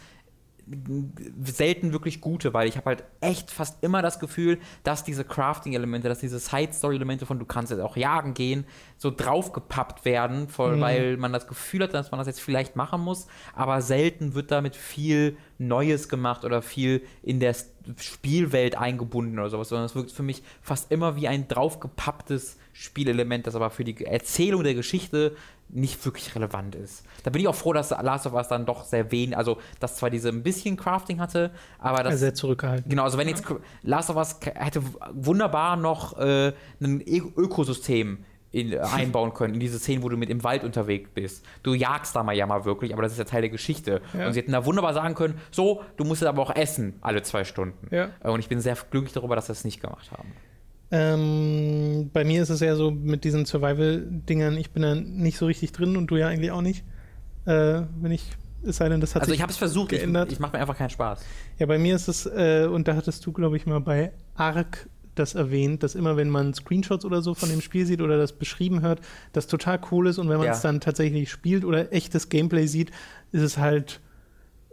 Speaker 2: selten wirklich gute, weil ich habe halt echt fast immer das Gefühl, dass diese Crafting-Elemente, dass diese Side-Story-Elemente von du kannst jetzt auch jagen gehen, so draufgepappt werden, voll,
Speaker 1: Mhm.
Speaker 2: weil man das Gefühl hat, dass man das jetzt vielleicht machen muss, aber selten wird damit viel Neues gemacht oder viel in der Spielwelt eingebunden oder sowas, sondern es wirkt für mich fast immer wie ein draufgepapptes Spielelement, das aber für die Erzählung der Geschichte nicht wirklich relevant ist. Da bin ich auch froh, dass Last of Us dann doch sehr wenig, also dass zwar diese ein bisschen Crafting hatte, aber das
Speaker 1: sehr zurückgehalten.
Speaker 2: Genau, also wenn jetzt Last of Us hätte wunderbar noch äh, ein Ökosystem in, äh, einbauen können, in diese Szenen, wo du mit im Wald unterwegs bist. Du jagst da mal ja mal wirklich, aber das ist ja Teil der Geschichte.
Speaker 1: Ja.
Speaker 2: Und sie hätten da wunderbar sagen können, so, du musst jetzt aber auch essen, alle zwei Stunden.
Speaker 1: Ja.
Speaker 2: Äh, Und ich bin sehr glücklich darüber, dass sie das nicht gemacht haben.
Speaker 1: Ähm, bei mir ist es ja so mit diesen Survival-Dingern, ich bin da nicht so richtig drin und du ja eigentlich auch nicht. Äh, wenn ich, es sei denn, das hat
Speaker 2: Also
Speaker 1: sich
Speaker 2: ich habe es versucht, ich,
Speaker 1: geändert.
Speaker 2: ich mache mir einfach keinen Spaß.
Speaker 1: Ja, bei mir ist es, äh, und da hattest du, glaube ich, mal bei Ark das erwähnt, dass immer, wenn man Screenshots oder so von dem Spiel sieht oder das beschrieben hört, das total cool ist und wenn man
Speaker 2: Ja.
Speaker 1: es dann tatsächlich spielt oder echtes Gameplay sieht, ist es halt,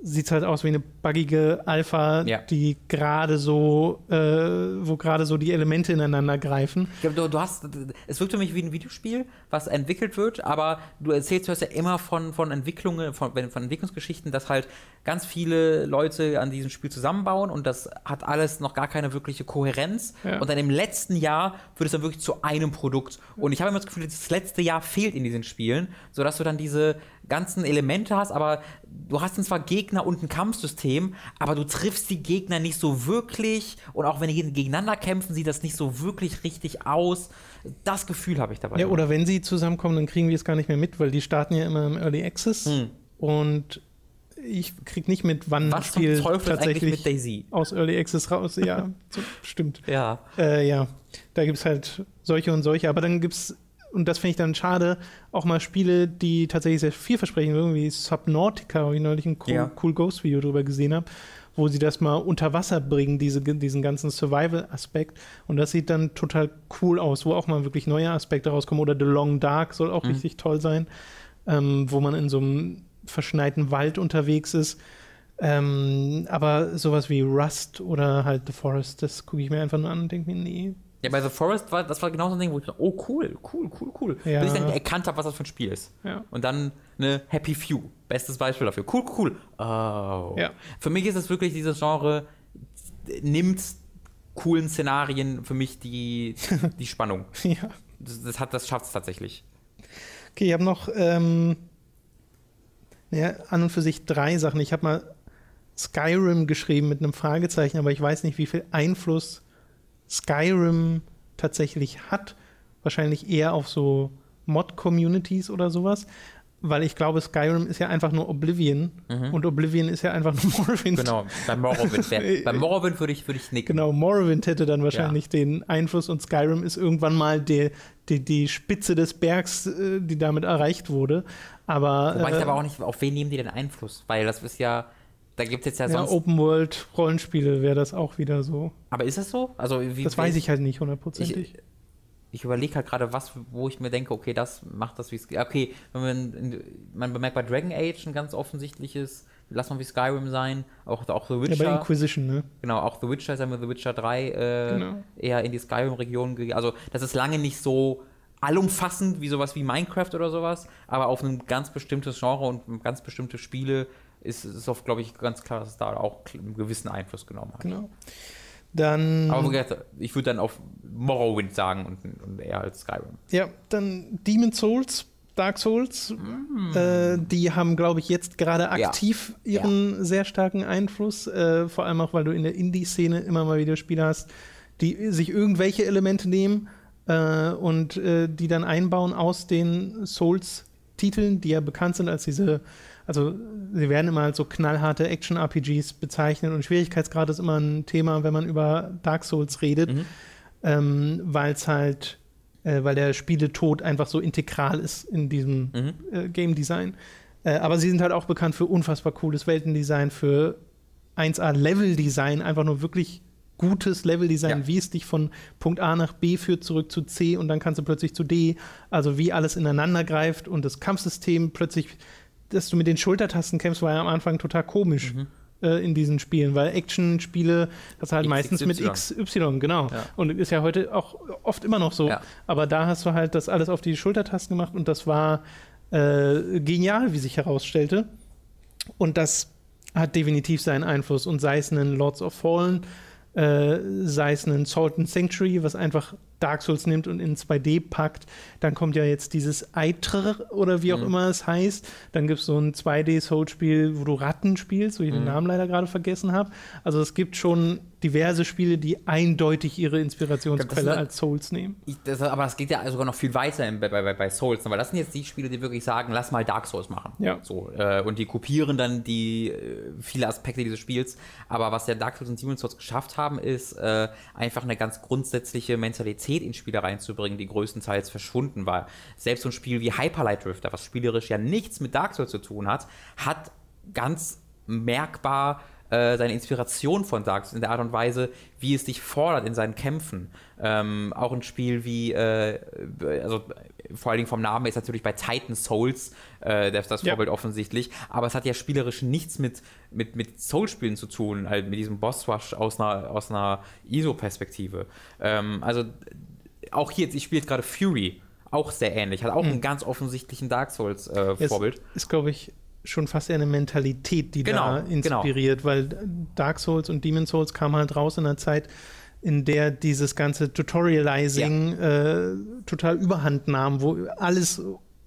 Speaker 1: sieht es halt aus wie eine buggige Alpha,
Speaker 2: Ja.
Speaker 1: die gerade so, äh, wo gerade so die Elemente ineinander greifen.
Speaker 2: Ich glaube, du, du hast, es wirkt für mich wie ein Videospiel, was entwickelt wird, aber du erzählst, du hörst ja immer von, von Entwicklungen, von, von Entwicklungsgeschichten, dass halt ganz viele Leute an diesem Spiel zusammenbauen und das hat alles noch gar keine wirkliche Kohärenz.
Speaker 1: Ja.
Speaker 2: Und dann im letzten Jahr wird es dann wirklich zu einem Produkt. Und ich habe immer das Gefühl, das letzte Jahr fehlt in diesen Spielen, sodass du dann diese ganzen Elemente hast, aber du hast dann zwar Gegner und ein Kampfsystem, aber du triffst die Gegner nicht so wirklich und auch wenn die gegeneinander kämpfen, sieht das nicht so wirklich richtig aus. Das Gefühl habe ich dabei.
Speaker 1: Ja, oder wenn sie zusammenkommen, dann kriegen wir es gar nicht mehr mit, weil die starten ja immer im Early Access
Speaker 2: Hm.
Speaker 1: und ich krieg nicht mit, wann
Speaker 2: Was zum
Speaker 1: Spiel tatsächlich
Speaker 2: mit Daisy?
Speaker 1: aus Early Access raus. Ja, so, stimmt.
Speaker 2: Ja.
Speaker 1: Äh, ja, da gibt es halt solche und solche. Aber dann gibt es, und das finde ich dann schade, auch mal Spiele, die tatsächlich sehr vielversprechend wirken, wie Subnautica, wo ich neulich ein cool,
Speaker 2: Ja.
Speaker 1: cool Ghost Video drüber gesehen habe, wo sie das mal unter Wasser bringen, diese, diesen ganzen Survival-Aspekt. Und das sieht dann total cool aus, wo auch mal wirklich neue Aspekte rauskommen. Oder The Long Dark soll auch
Speaker 2: Mhm.
Speaker 1: richtig toll sein, ähm, wo man in so einem verschneiten Wald unterwegs ist. Ähm, aber sowas wie Rust oder halt The Forest, das gucke ich mir einfach nur an und denke mir, nee,
Speaker 2: Ja, bei The Forest war das war genau so ein Ding, wo ich dachte, oh cool, cool, cool, cool.
Speaker 1: Ja.
Speaker 2: Bis ich dann erkannt habe, was das für ein Spiel ist.
Speaker 1: Ja.
Speaker 2: Und dann eine Happy Few. Bestes Beispiel dafür. Cool, cool. Oh.
Speaker 1: Ja.
Speaker 2: Für mich ist es wirklich dieses Genre, nimmt coolen Szenarien für mich die, die Spannung.
Speaker 1: ja.
Speaker 2: Das, das, hat- das schafft es tatsächlich.
Speaker 1: Okay, ich habe noch ähm, ja, an und für sich drei Sachen. Ich habe mal Skyrim geschrieben mit einem Fragezeichen, aber ich weiß nicht, wie viel Einfluss Skyrim tatsächlich hat. Wahrscheinlich eher auf so Mod-Communities oder sowas. Weil ich glaube, Skyrim ist ja einfach nur Oblivion und Oblivion ist ja einfach nur Morrowind.
Speaker 2: Genau. Bei Morrowind, wär, bei Morrowind würde ich, würde ich nicken.
Speaker 1: Genau, Morrowind hätte dann wahrscheinlich den Einfluss und Skyrim ist irgendwann mal die, die, die Spitze des Bergs, äh, die damit erreicht wurde. Aber,
Speaker 2: Wobei ich
Speaker 1: äh,
Speaker 2: aber auch nicht, auf wen nehmen die denn Einfluss? Weil das ist ja, da gibt es jetzt ja
Speaker 1: ja,
Speaker 2: sonst.
Speaker 1: Open World Rollenspiele wäre das auch wieder so.
Speaker 2: aber ist das so? Also wie,
Speaker 1: Das weiß ich halt nicht hundertprozentig.
Speaker 2: ich überlege halt gerade, was, wo ich mir denke, okay, das macht das wie Skyrim. Okay, wenn man, man bemerkt bei Dragon Age ein ganz offensichtliches, lass mal wie Skyrim sein, auch, auch The Witcher. Ja, bei
Speaker 1: Inquisition, ne?
Speaker 2: Genau, auch The Witcher, sagen wir The Witcher 3, äh, genau. eher in die Skyrim-Region gegangen. Also, das ist lange nicht so allumfassend wie sowas wie Minecraft oder sowas, aber auf ein ganz bestimmtes Genre und ganz bestimmte Spiele ist es oft, glaube ich, ganz klar, dass es da auch einen gewissen Einfluss genommen hat.
Speaker 1: Genau. Dann.
Speaker 2: Aber ich würde dann auf Morrowind sagen und, und, eher als Skyrim.
Speaker 1: Ja, dann Demon Souls, Dark Souls. Mm. Äh, die haben, glaube ich, jetzt gerade aktiv ja. ihren ja. sehr starken Einfluss. Äh, vor allem auch, weil du in der Indie-Szene immer mal wieder Spiele hast, die sich irgendwelche Elemente nehmen äh, und äh, die dann einbauen aus den Souls-Titeln, die ja bekannt sind als diese also sie werden immer als so knallharte Action-RPGs bezeichnet und Schwierigkeitsgrad ist immer ein Thema, wenn man über Dark Souls redet, mhm. ähm, weil es halt, äh, weil der Spieletod einfach so integral ist in diesem mhm. äh, Game Design. Äh, aber sie sind halt auch bekannt für unfassbar cooles Weltendesign, für 1A Level-Design, einfach nur wirklich gutes Level-Design, ja. wie es dich von Punkt A nach B führt, zurück zu C und dann kannst du plötzlich zu D. Also wie alles ineinander greift und das Kampfsystem plötzlich dass du mit den Schultertasten kämpfst, war ja am Anfang total komisch. Mhm. Äh, in diesen Spielen, weil Action-Spiele du halt X, meistens XY. mit XY, genau. Ja. Und ist ja heute auch oft immer noch so. Ja. Aber da hast du halt das alles auf die Schultertasten gemacht und das war äh, genial, wie sich herausstellte. Und das hat definitiv seinen Einfluss. Und sei es ein Lords of Fallen, äh, sei es ein Salt and Sanctuary, was einfach Dark Souls nimmt und in 2D packt. Dann kommt ja jetzt dieses Eitr oder wie auch mhm. immer es heißt. Dann gibt es so ein 2D-Soul-Spiel, wo du Ratten spielst, wo ich mhm. den Namen leider gerade vergessen habe. Also es gibt schon diverse Spiele, die eindeutig ihre Inspirationsquelle ist, als Souls nehmen.
Speaker 2: Das, aber das geht ja sogar noch viel weiter bei, bei, bei Souls, weil das sind jetzt die Spiele, die wirklich sagen, lass mal Dark Souls machen.
Speaker 1: Ja.
Speaker 2: So, äh, und die kopieren dann die äh, viele Aspekte dieses Spiels. Aber was der Dark Souls und Demon's Souls geschafft haben, ist äh, einfach eine ganz grundsätzliche Mentalität in Spiele reinzubringen, die größtenteils verschwunden war. Selbst so ein Spiel wie Hyperlight Drifter, was spielerisch ja nichts mit Dark Souls zu tun hat, hat ganz merkbar äh, seine Inspiration von Dark Souls in der Art und Weise, wie es dich fordert in seinen Kämpfen. Ähm, auch ein Spiel wie, äh, also vor allen Dingen vom Namen ist natürlich bei Titan Souls äh, das, das Vorbild ja. offensichtlich, aber es hat ja spielerisch nichts mit, mit, mit Soul-Spielen zu tun, halt mit diesem Boss-Rush aus einer, aus einer ISO-Perspektive. Ähm, also auch hier, ich spiele jetzt gerade Fury, auch sehr ähnlich, hat auch mhm. einen ganz offensichtlichen Dark Souls-Vorbild.
Speaker 1: Äh, ist, glaube ich, schon fast eher eine Mentalität, die genau, da genau. inspiriert, genau. weil Dark Souls und Demon Souls kamen halt raus in einer Zeit, in der dieses ganze Tutorializing ja. äh, total überhand nahm, wo alles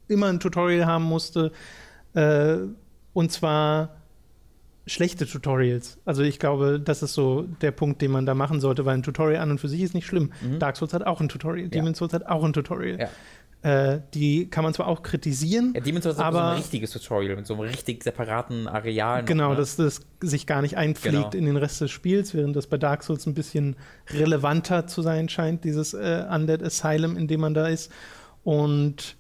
Speaker 1: immer ein Tutorial haben musste. Äh, und zwar schlechte Tutorials. Also ich glaube, das ist so der Punkt, den man da machen sollte, weil ein Tutorial an und für sich ist nicht schlimm. Mhm. Dark Souls hat auch ein Tutorial, ja. Demon Souls hat auch ein Tutorial. Ja. Äh, die kann man zwar auch kritisieren. Ja,
Speaker 2: Demon's
Speaker 1: aber
Speaker 2: so ein richtiges Tutorial mit so einem richtig separaten Areal.
Speaker 1: Genau, noch, ne? dass das sich gar nicht einpflegt genau. in den Rest des Spiels, während das bei Dark Souls ein bisschen relevanter zu sein scheint, dieses äh, Undead Asylum, in dem man da ist. Und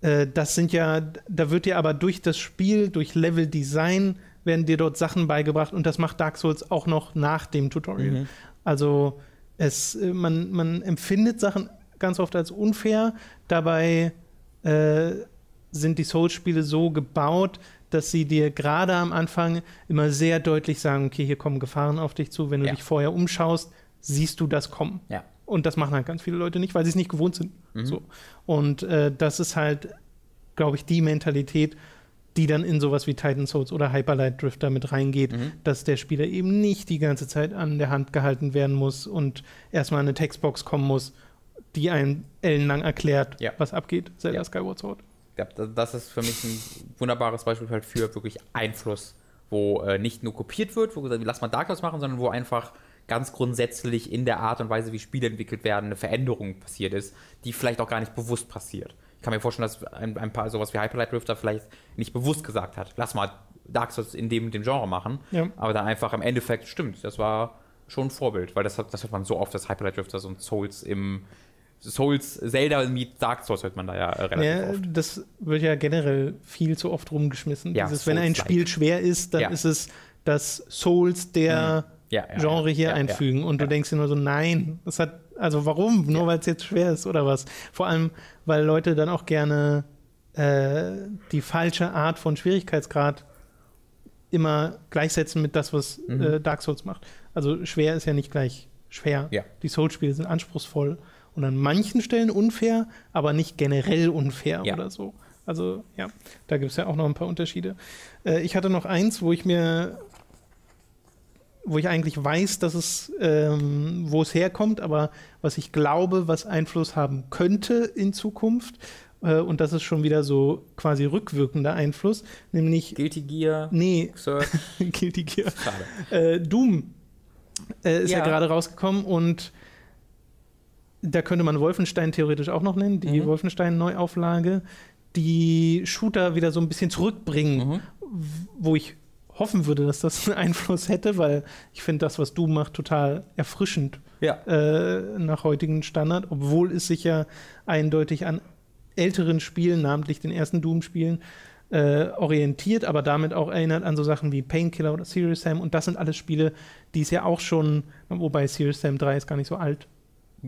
Speaker 1: äh, das sind ja, da wird dir aber durch das Spiel, durch Level Design, werden dir dort Sachen beigebracht und das macht Dark Souls auch noch nach dem Tutorial. Mhm. Also es, äh, man, man empfindet Sachen ganz oft als unfair. Dabei äh, sind die Souls-Spiele so gebaut, dass sie dir gerade am Anfang immer sehr deutlich sagen, okay, hier kommen Gefahren auf dich zu. Wenn du ja. dich vorher umschaust, siehst du das kommen.
Speaker 2: Ja.
Speaker 1: Und das machen halt ganz viele Leute nicht, weil sie es nicht gewohnt sind. Mhm. So. Und äh, das ist halt, glaube ich, die Mentalität, die dann in sowas wie Titan Souls oder Hyperlight Drifter mit reingeht, mhm. dass der Spieler eben nicht die ganze Zeit an der Hand gehalten werden muss und erstmal eine Textbox kommen muss die einem ellenlang erklärt, ja. was abgeht, Zelda ja. Skyward Sword.
Speaker 2: Ja, das ist für mich ein wunderbares Beispiel halt für wirklich Einfluss, wo äh, nicht nur kopiert wird, wo gesagt lass mal Dark Souls machen, sondern wo einfach ganz grundsätzlich in der Art und Weise, wie Spiele entwickelt werden, eine Veränderung passiert ist, die vielleicht auch gar nicht bewusst passiert. Ich kann mir vorstellen, dass ein, ein paar sowas wie Hyperlight Drifter vielleicht nicht bewusst gesagt hat, lass mal Dark Souls in dem, dem Genre machen, ja. aber dann einfach im Endeffekt stimmt, das war schon ein Vorbild, weil das hat, das hat man so oft, dass Hyperlight Drifters und Souls im Souls, Zelda mit Dark Souls hört man da ja äh, relativ ja, oft.
Speaker 1: Das wird ja generell viel zu oft rumgeschmissen. Ja, Dieses, wenn ein Spiel schwer ist, dann ja. ist es das Souls der
Speaker 2: Ja, ja,
Speaker 1: Genre hier einfügen und du denkst dir nur so, nein, das hat, also warum? Nur weil es jetzt schwer ist oder was? Vor allem, weil Leute dann auch gerne äh, die falsche Art von Schwierigkeitsgrad immer gleichsetzen mit das, was
Speaker 2: Mhm.
Speaker 1: äh, Dark Souls macht. Also schwer ist ja nicht gleich schwer. Die Souls-Spiele sind anspruchsvoll und an manchen Stellen unfair, aber nicht generell unfair
Speaker 2: Ja.
Speaker 1: oder so. Also ja, da gibt es ja auch noch ein paar Unterschiede. Äh, ich hatte noch eins, wo ich mir wo ich eigentlich weiß, dass es, ähm, wo es herkommt, aber was ich glaube, was Einfluss haben könnte in Zukunft. Äh, und das ist schon wieder so quasi rückwirkender Einfluss, nämlich,
Speaker 2: Guilty Gear,
Speaker 1: nee,
Speaker 2: Search,
Speaker 1: Guilty Gear. Äh, Doom äh, ist ja,
Speaker 2: Ja.
Speaker 1: gerade rausgekommen und da könnte man Wolfenstein theoretisch auch noch nennen, die
Speaker 2: Mhm.
Speaker 1: Wolfenstein-Neuauflage, die Shooter wieder so ein bisschen zurückbringen,
Speaker 2: Mhm.
Speaker 1: wo ich hoffen würde, dass das einen Einfluss hätte, weil ich finde das, was Doom macht, total erfrischend
Speaker 2: Ja.
Speaker 1: äh, nach heutigen Standard, obwohl es sich ja eindeutig an älteren Spielen, namentlich den ersten Doom-Spielen, äh, orientiert, aber damit auch erinnert an so Sachen wie Painkiller oder Serious Sam. Und das sind alles Spiele, die es ja auch schon, wobei Serious Sam 3 ist gar nicht so alt.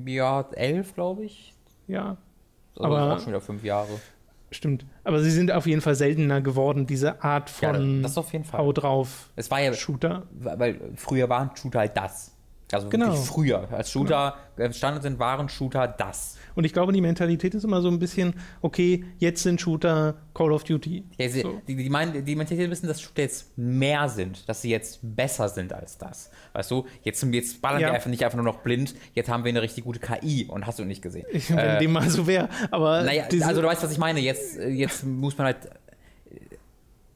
Speaker 2: Ja, elf, glaube ich.
Speaker 1: Ja,
Speaker 2: Also
Speaker 1: Aber-
Speaker 2: auch schon wieder fünf Jahre.
Speaker 1: stimmt. Aber sie sind auf jeden Fall seltener geworden, diese Art
Speaker 2: Ja,
Speaker 1: von
Speaker 2: das auf jeden Fall.
Speaker 1: Hau drauf
Speaker 2: Es war ja,
Speaker 1: Shooter.
Speaker 2: weil früher waren Shooter halt das. Also
Speaker 1: Genau.
Speaker 2: früher. Als Shooter entstanden sind, waren Shooter das.
Speaker 1: Und ich glaube, die Mentalität ist immer so ein bisschen, okay, jetzt sind Shooter Call of Duty.
Speaker 2: Ja, sie,
Speaker 1: So.
Speaker 2: die, die, meinen, die Mentalität wissen, dass Shooter jetzt mehr sind, dass sie jetzt besser sind als das. Weißt du, jetzt, jetzt ballern
Speaker 1: Ja.
Speaker 2: wir einfach nicht einfach nur noch blind, jetzt haben wir eine richtig gute KI und hast du nicht gesehen.
Speaker 1: Ich, wenn
Speaker 2: Äh,
Speaker 1: dem mal so wäre. Aber
Speaker 2: Naja, also du weißt, was ich meine. Jetzt, äh, jetzt muss man halt.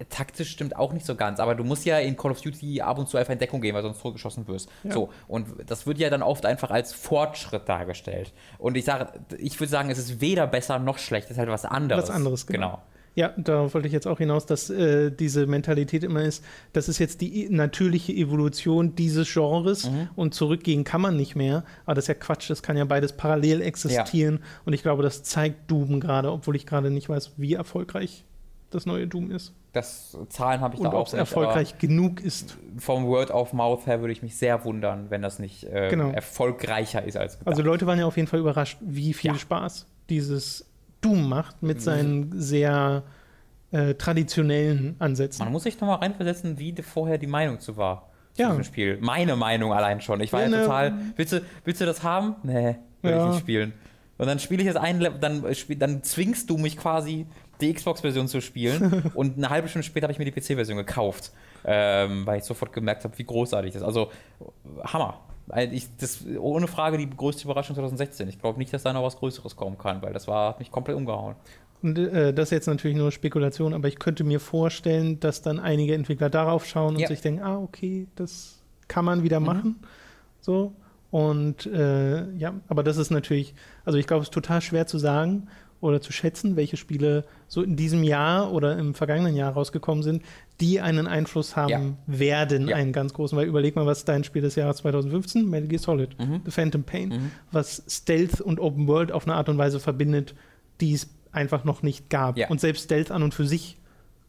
Speaker 2: Taktisch stimmt auch nicht so ganz, aber du musst ja in Call of Duty ab und zu einfach in Deckung gehen, weil sonst zurückgeschossen wirst.
Speaker 1: Ja.
Speaker 2: So, und das wird ja dann oft einfach als Fortschritt dargestellt. Und ich sage, ich würde sagen, es ist weder besser noch schlecht, es ist halt was anderes.
Speaker 1: Was anderes, genau.
Speaker 2: genau.
Speaker 1: Ja, darauf wollte ich jetzt auch hinaus, dass äh, diese Mentalität immer ist, das ist jetzt die natürliche Evolution dieses Genres
Speaker 2: Mhm.
Speaker 1: und zurückgehen kann man nicht mehr. Aber das ist ja Quatsch, das kann ja beides parallel existieren. Und ich glaube, das zeigt Doom gerade, obwohl ich gerade nicht weiß, wie erfolgreich das neue Doom ist.
Speaker 2: Das Zahlen habe ich
Speaker 1: Und
Speaker 2: da
Speaker 1: ob
Speaker 2: auch
Speaker 1: es
Speaker 2: nicht,
Speaker 1: erfolgreich genug ist.
Speaker 2: vom Word of Mouth her würde ich mich sehr wundern, wenn das nicht äh,
Speaker 1: Genau.
Speaker 2: erfolgreicher ist als gedacht.
Speaker 1: Also Leute waren ja auf jeden Fall überrascht, wie viel
Speaker 2: Ja.
Speaker 1: Spaß dieses Doom macht mit seinen sehr äh, traditionellen Ansätzen.
Speaker 2: Man muss sich nochmal reinversetzen, wie vorher die Meinung zu war.
Speaker 1: Ja.
Speaker 2: diesem Spiel. Meine Meinung allein schon. Ich war
Speaker 1: Ja,
Speaker 2: ja,
Speaker 1: ne-
Speaker 2: total. Willst du, willst du das haben? Nee, will
Speaker 1: Ja.
Speaker 2: ich nicht spielen. Und dann spiele ich das ein, dann, dann zwingst du mich quasi, die Xbox-Version zu spielen. und eine halbe Stunde später habe ich mir die PC-Version gekauft. Ähm, weil ich sofort gemerkt habe, wie großartig das ist. Also, Hammer. Weil Ich, das, ohne Frage die größte Überraschung 2016. Ich glaube nicht, dass da noch was Größeres kommen kann, weil das war, hat mich komplett umgehauen.
Speaker 1: Und äh, das ist jetzt natürlich nur Spekulation, aber ich könnte mir vorstellen, dass dann einige Entwickler darauf schauen und
Speaker 2: Ja.
Speaker 1: sich denken, ah, okay, das kann man wieder
Speaker 2: Mhm.
Speaker 1: machen. So. Und äh, ja, aber das ist natürlich, also ich glaube, es ist total schwer zu sagen oder zu schätzen, welche Spiele so in diesem Jahr oder im vergangenen Jahr rausgekommen sind, die einen Einfluss haben
Speaker 2: Ja.
Speaker 1: werden,
Speaker 2: Ja.
Speaker 1: einen ganz großen. Weil überleg mal, was dein Spiel des Jahres 2015, Metal Gear Solid,
Speaker 2: Mhm.
Speaker 1: The Phantom Pain,
Speaker 2: Mhm.
Speaker 1: was Stealth und Open World auf eine Art und Weise verbindet, die es einfach noch nicht gab.
Speaker 2: Ja.
Speaker 1: Und selbst Stealth an und für sich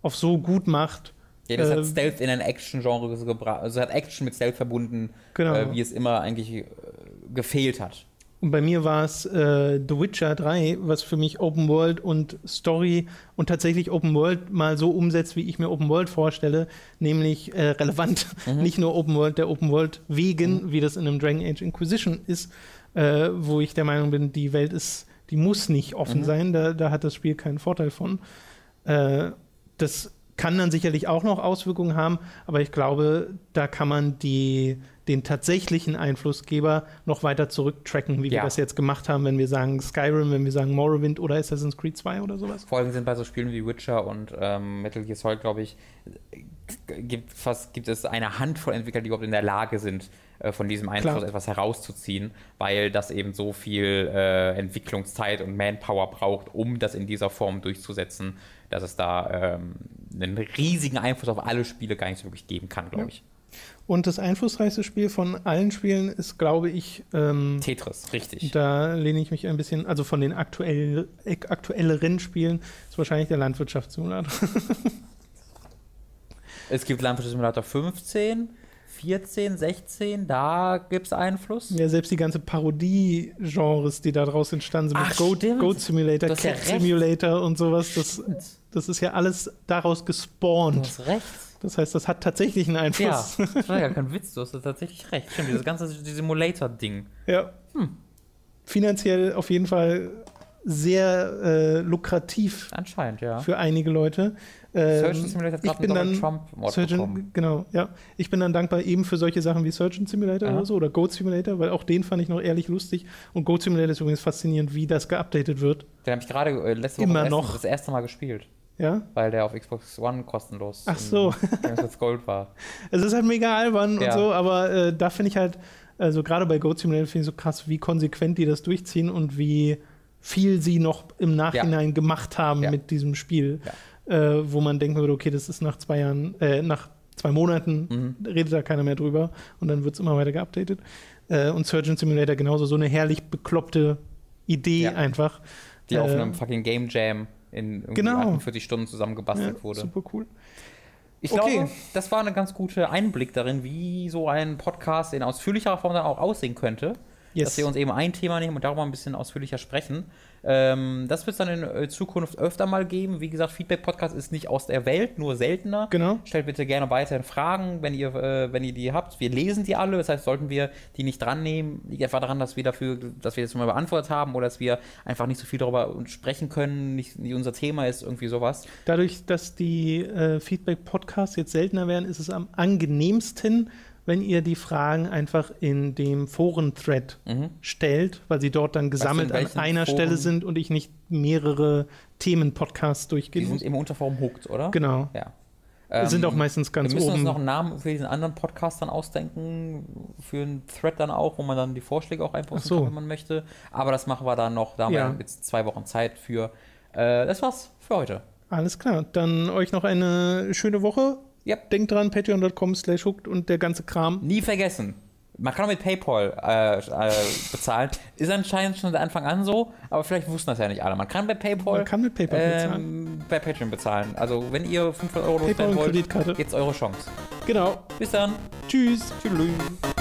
Speaker 1: auf so gut macht.
Speaker 2: Ja, das
Speaker 1: Äh,
Speaker 2: hat Stealth in ein Action-Genre gebracht. Also hat Action mit Stealth verbunden,
Speaker 1: Genau.
Speaker 2: äh, wie es immer eigentlich äh, gefehlt hat.
Speaker 1: Und bei mir war es äh, The Witcher 3, was für mich Open World und Story und tatsächlich Open World mal so umsetzt, wie ich mir Open World vorstelle, nämlich äh, relevant.
Speaker 2: Mhm.
Speaker 1: Nicht nur Open World der Open World wegen, wie das in einem Dragon Age Inquisition ist, äh, wo ich der Meinung bin, die Welt ist, die muss nicht offen
Speaker 2: Mhm.
Speaker 1: sein, da, da hat das Spiel keinen Vorteil von. Äh, das kann dann sicherlich auch noch Auswirkungen haben, aber ich glaube, da kann man die, den tatsächlichen Einflussgeber noch weiter zurücktracken, wie wir
Speaker 2: Ja.
Speaker 1: das jetzt gemacht haben, wenn wir sagen Skyrim, wenn wir sagen Morrowind oder Assassin's Creed 2 oder sowas.
Speaker 2: Vor allem sind bei so Spielen wie Witcher und ähm, Metal Gear Solid, glaube ich, gibt, fast, gibt es eine Handvoll Entwickler, die überhaupt in der Lage sind, äh, von diesem Einfluss
Speaker 1: Klar.
Speaker 2: etwas herauszuziehen, weil das eben so viel äh, Entwicklungszeit und Manpower braucht, um das in dieser Form durchzusetzen, dass es da ähm, einen riesigen Einfluss auf alle Spiele gar nicht so wirklich geben kann, glaube
Speaker 1: Ja.
Speaker 2: ich.
Speaker 1: Und das einflussreichste Spiel von allen Spielen ist, glaube ich, ähm,
Speaker 2: Tetris, richtig.
Speaker 1: da lehne ich mich ein bisschen, also von den aktuell, ak- aktuelleren Spielen, ist wahrscheinlich der Landwirtschaftssimulator.
Speaker 2: Es gibt Landwirtschaftssimulator 15, 14, 16, da gibt es Einfluss.
Speaker 1: Ja, selbst die ganze Parodie-Genres, die da draus entstanden sind,
Speaker 2: Ach,
Speaker 1: mit Goat. Goat Simulator,
Speaker 2: Du ja
Speaker 1: Cat
Speaker 2: recht.
Speaker 1: Simulator und sowas, das, das ist ja alles daraus
Speaker 2: Du
Speaker 1: gespawnt.
Speaker 2: hast recht.
Speaker 1: Das heißt, das hat tatsächlich einen
Speaker 2: Ja,
Speaker 1: Einfluss.
Speaker 2: das war ja kein Witz, du hast tatsächlich recht. Stimmt, dieses ganze Simulator-Ding.
Speaker 1: Ja. Finanziell auf jeden Fall sehr äh, lukrativ
Speaker 2: Anscheinend, ja.
Speaker 1: für einige Leute. Ähm,
Speaker 2: Surgeon Simulator hat
Speaker 1: ich bin dann
Speaker 2: Trump-Mod
Speaker 1: Surgeon, genau, ja. Ich bin dann dankbar eben für solche Sachen wie Surgeon Simulator
Speaker 2: Aha.
Speaker 1: oder so oder Goat Simulator, weil auch den fand ich noch ehrlich lustig. Und Goat Simulator ist übrigens faszinierend, wie das geupdatet wird.
Speaker 2: Den habe ich gerade äh, letzte Woche
Speaker 1: Immer noch.
Speaker 2: Das erste Mal gespielt,
Speaker 1: Ja.
Speaker 2: weil der auf Xbox One kostenlos
Speaker 1: Ach so.
Speaker 2: Games Gold war.
Speaker 1: Es ist halt mega albern
Speaker 2: Ja.
Speaker 1: und so, aber äh, da finde ich halt, also gerade bei Goat Simulator finde ich so krass, wie konsequent die das durchziehen und wie viel sie noch im Nachhinein gemacht haben
Speaker 2: Ja.
Speaker 1: mit diesem Spiel. Äh, wo man denken würde, okay, das ist nach zwei Jahren, äh, nach zwei Monaten
Speaker 2: Mhm.
Speaker 1: redet da keiner mehr drüber und dann wird es immer weiter geupdatet. Äh, und Surgeon Simulator genauso, so eine herrlich bekloppte Idee
Speaker 2: Ja.
Speaker 1: einfach.
Speaker 2: Die auf
Speaker 1: Äh,
Speaker 2: einem fucking Game Jam in irgendwie
Speaker 1: Genau.
Speaker 2: 48 Stunden zusammengebastelt
Speaker 1: ja,
Speaker 2: wurde.
Speaker 1: Super cool.
Speaker 2: Ich
Speaker 1: Okay.
Speaker 2: glaube, das war ein ganz guter Einblick darin, wie so ein Podcast in ausführlicherer Form dann auch aussehen könnte.
Speaker 1: Yes.
Speaker 2: Dass wir uns eben ein Thema nehmen und darüber ein bisschen ausführlicher sprechen. Ähm, das wird es dann in äh, Zukunft öfter mal geben. Wie gesagt, Feedback-Podcast ist nicht aus der Welt, nur seltener.
Speaker 1: Genau.
Speaker 2: Stellt bitte gerne weiterhin Fragen, wenn ihr, äh, wenn ihr die habt. Wir lesen die alle, das heißt, sollten wir die nicht dran nehmen, liegt einfach daran, dass wir dafür, dass wir das mal beantwortet haben oder dass wir einfach nicht so viel darüber sprechen können, nicht, nicht unser Thema ist, irgendwie sowas.
Speaker 1: Dadurch, dass die äh, Feedback-Podcasts jetzt seltener werden, ist es am angenehmsten, wenn ihr die Fragen einfach in dem Foren-Thread
Speaker 2: Mhm.
Speaker 1: stellt, weil sie dort dann gesammelt an einer
Speaker 2: Foren?
Speaker 1: Stelle sind und ich nicht mehrere Themen-Podcasts
Speaker 2: Die
Speaker 1: durchgehen
Speaker 2: sind
Speaker 1: muss.
Speaker 2: im Unterform hooked, oder?
Speaker 1: Genau.
Speaker 2: Ja.
Speaker 1: sind
Speaker 2: Ähm,
Speaker 1: auch meistens ganz
Speaker 2: wir müssen
Speaker 1: oben.
Speaker 2: uns noch einen Namen für diesen anderen Podcast dann ausdenken, für einen Thread dann auch, wo man dann die Vorschläge auch einposten
Speaker 1: so.
Speaker 2: kann, wenn man möchte. Aber das machen wir dann noch, da haben
Speaker 1: Ja.
Speaker 2: wir jetzt zwei Wochen Zeit für. Äh, das war's für heute.
Speaker 1: Alles klar. Dann euch noch eine schöne Woche.
Speaker 2: Ja.
Speaker 1: Denkt dran, patreon.com slash hooked und der ganze Kram.
Speaker 2: Nie vergessen. Man kann auch mit PayPal äh, äh, bezahlen. Ist anscheinend schon seit Anfang an so, aber vielleicht wussten das ja nicht alle. Man kann bei PayPal,
Speaker 1: Man kann mit PayPal bezahlen.
Speaker 2: ähm, bei Patreon bezahlen. Also wenn ihr 500 Euro loswerden wollt, jetzt eure Chance.
Speaker 1: Genau.
Speaker 2: Bis dann.
Speaker 1: Tschüss.
Speaker 2: Tschüss.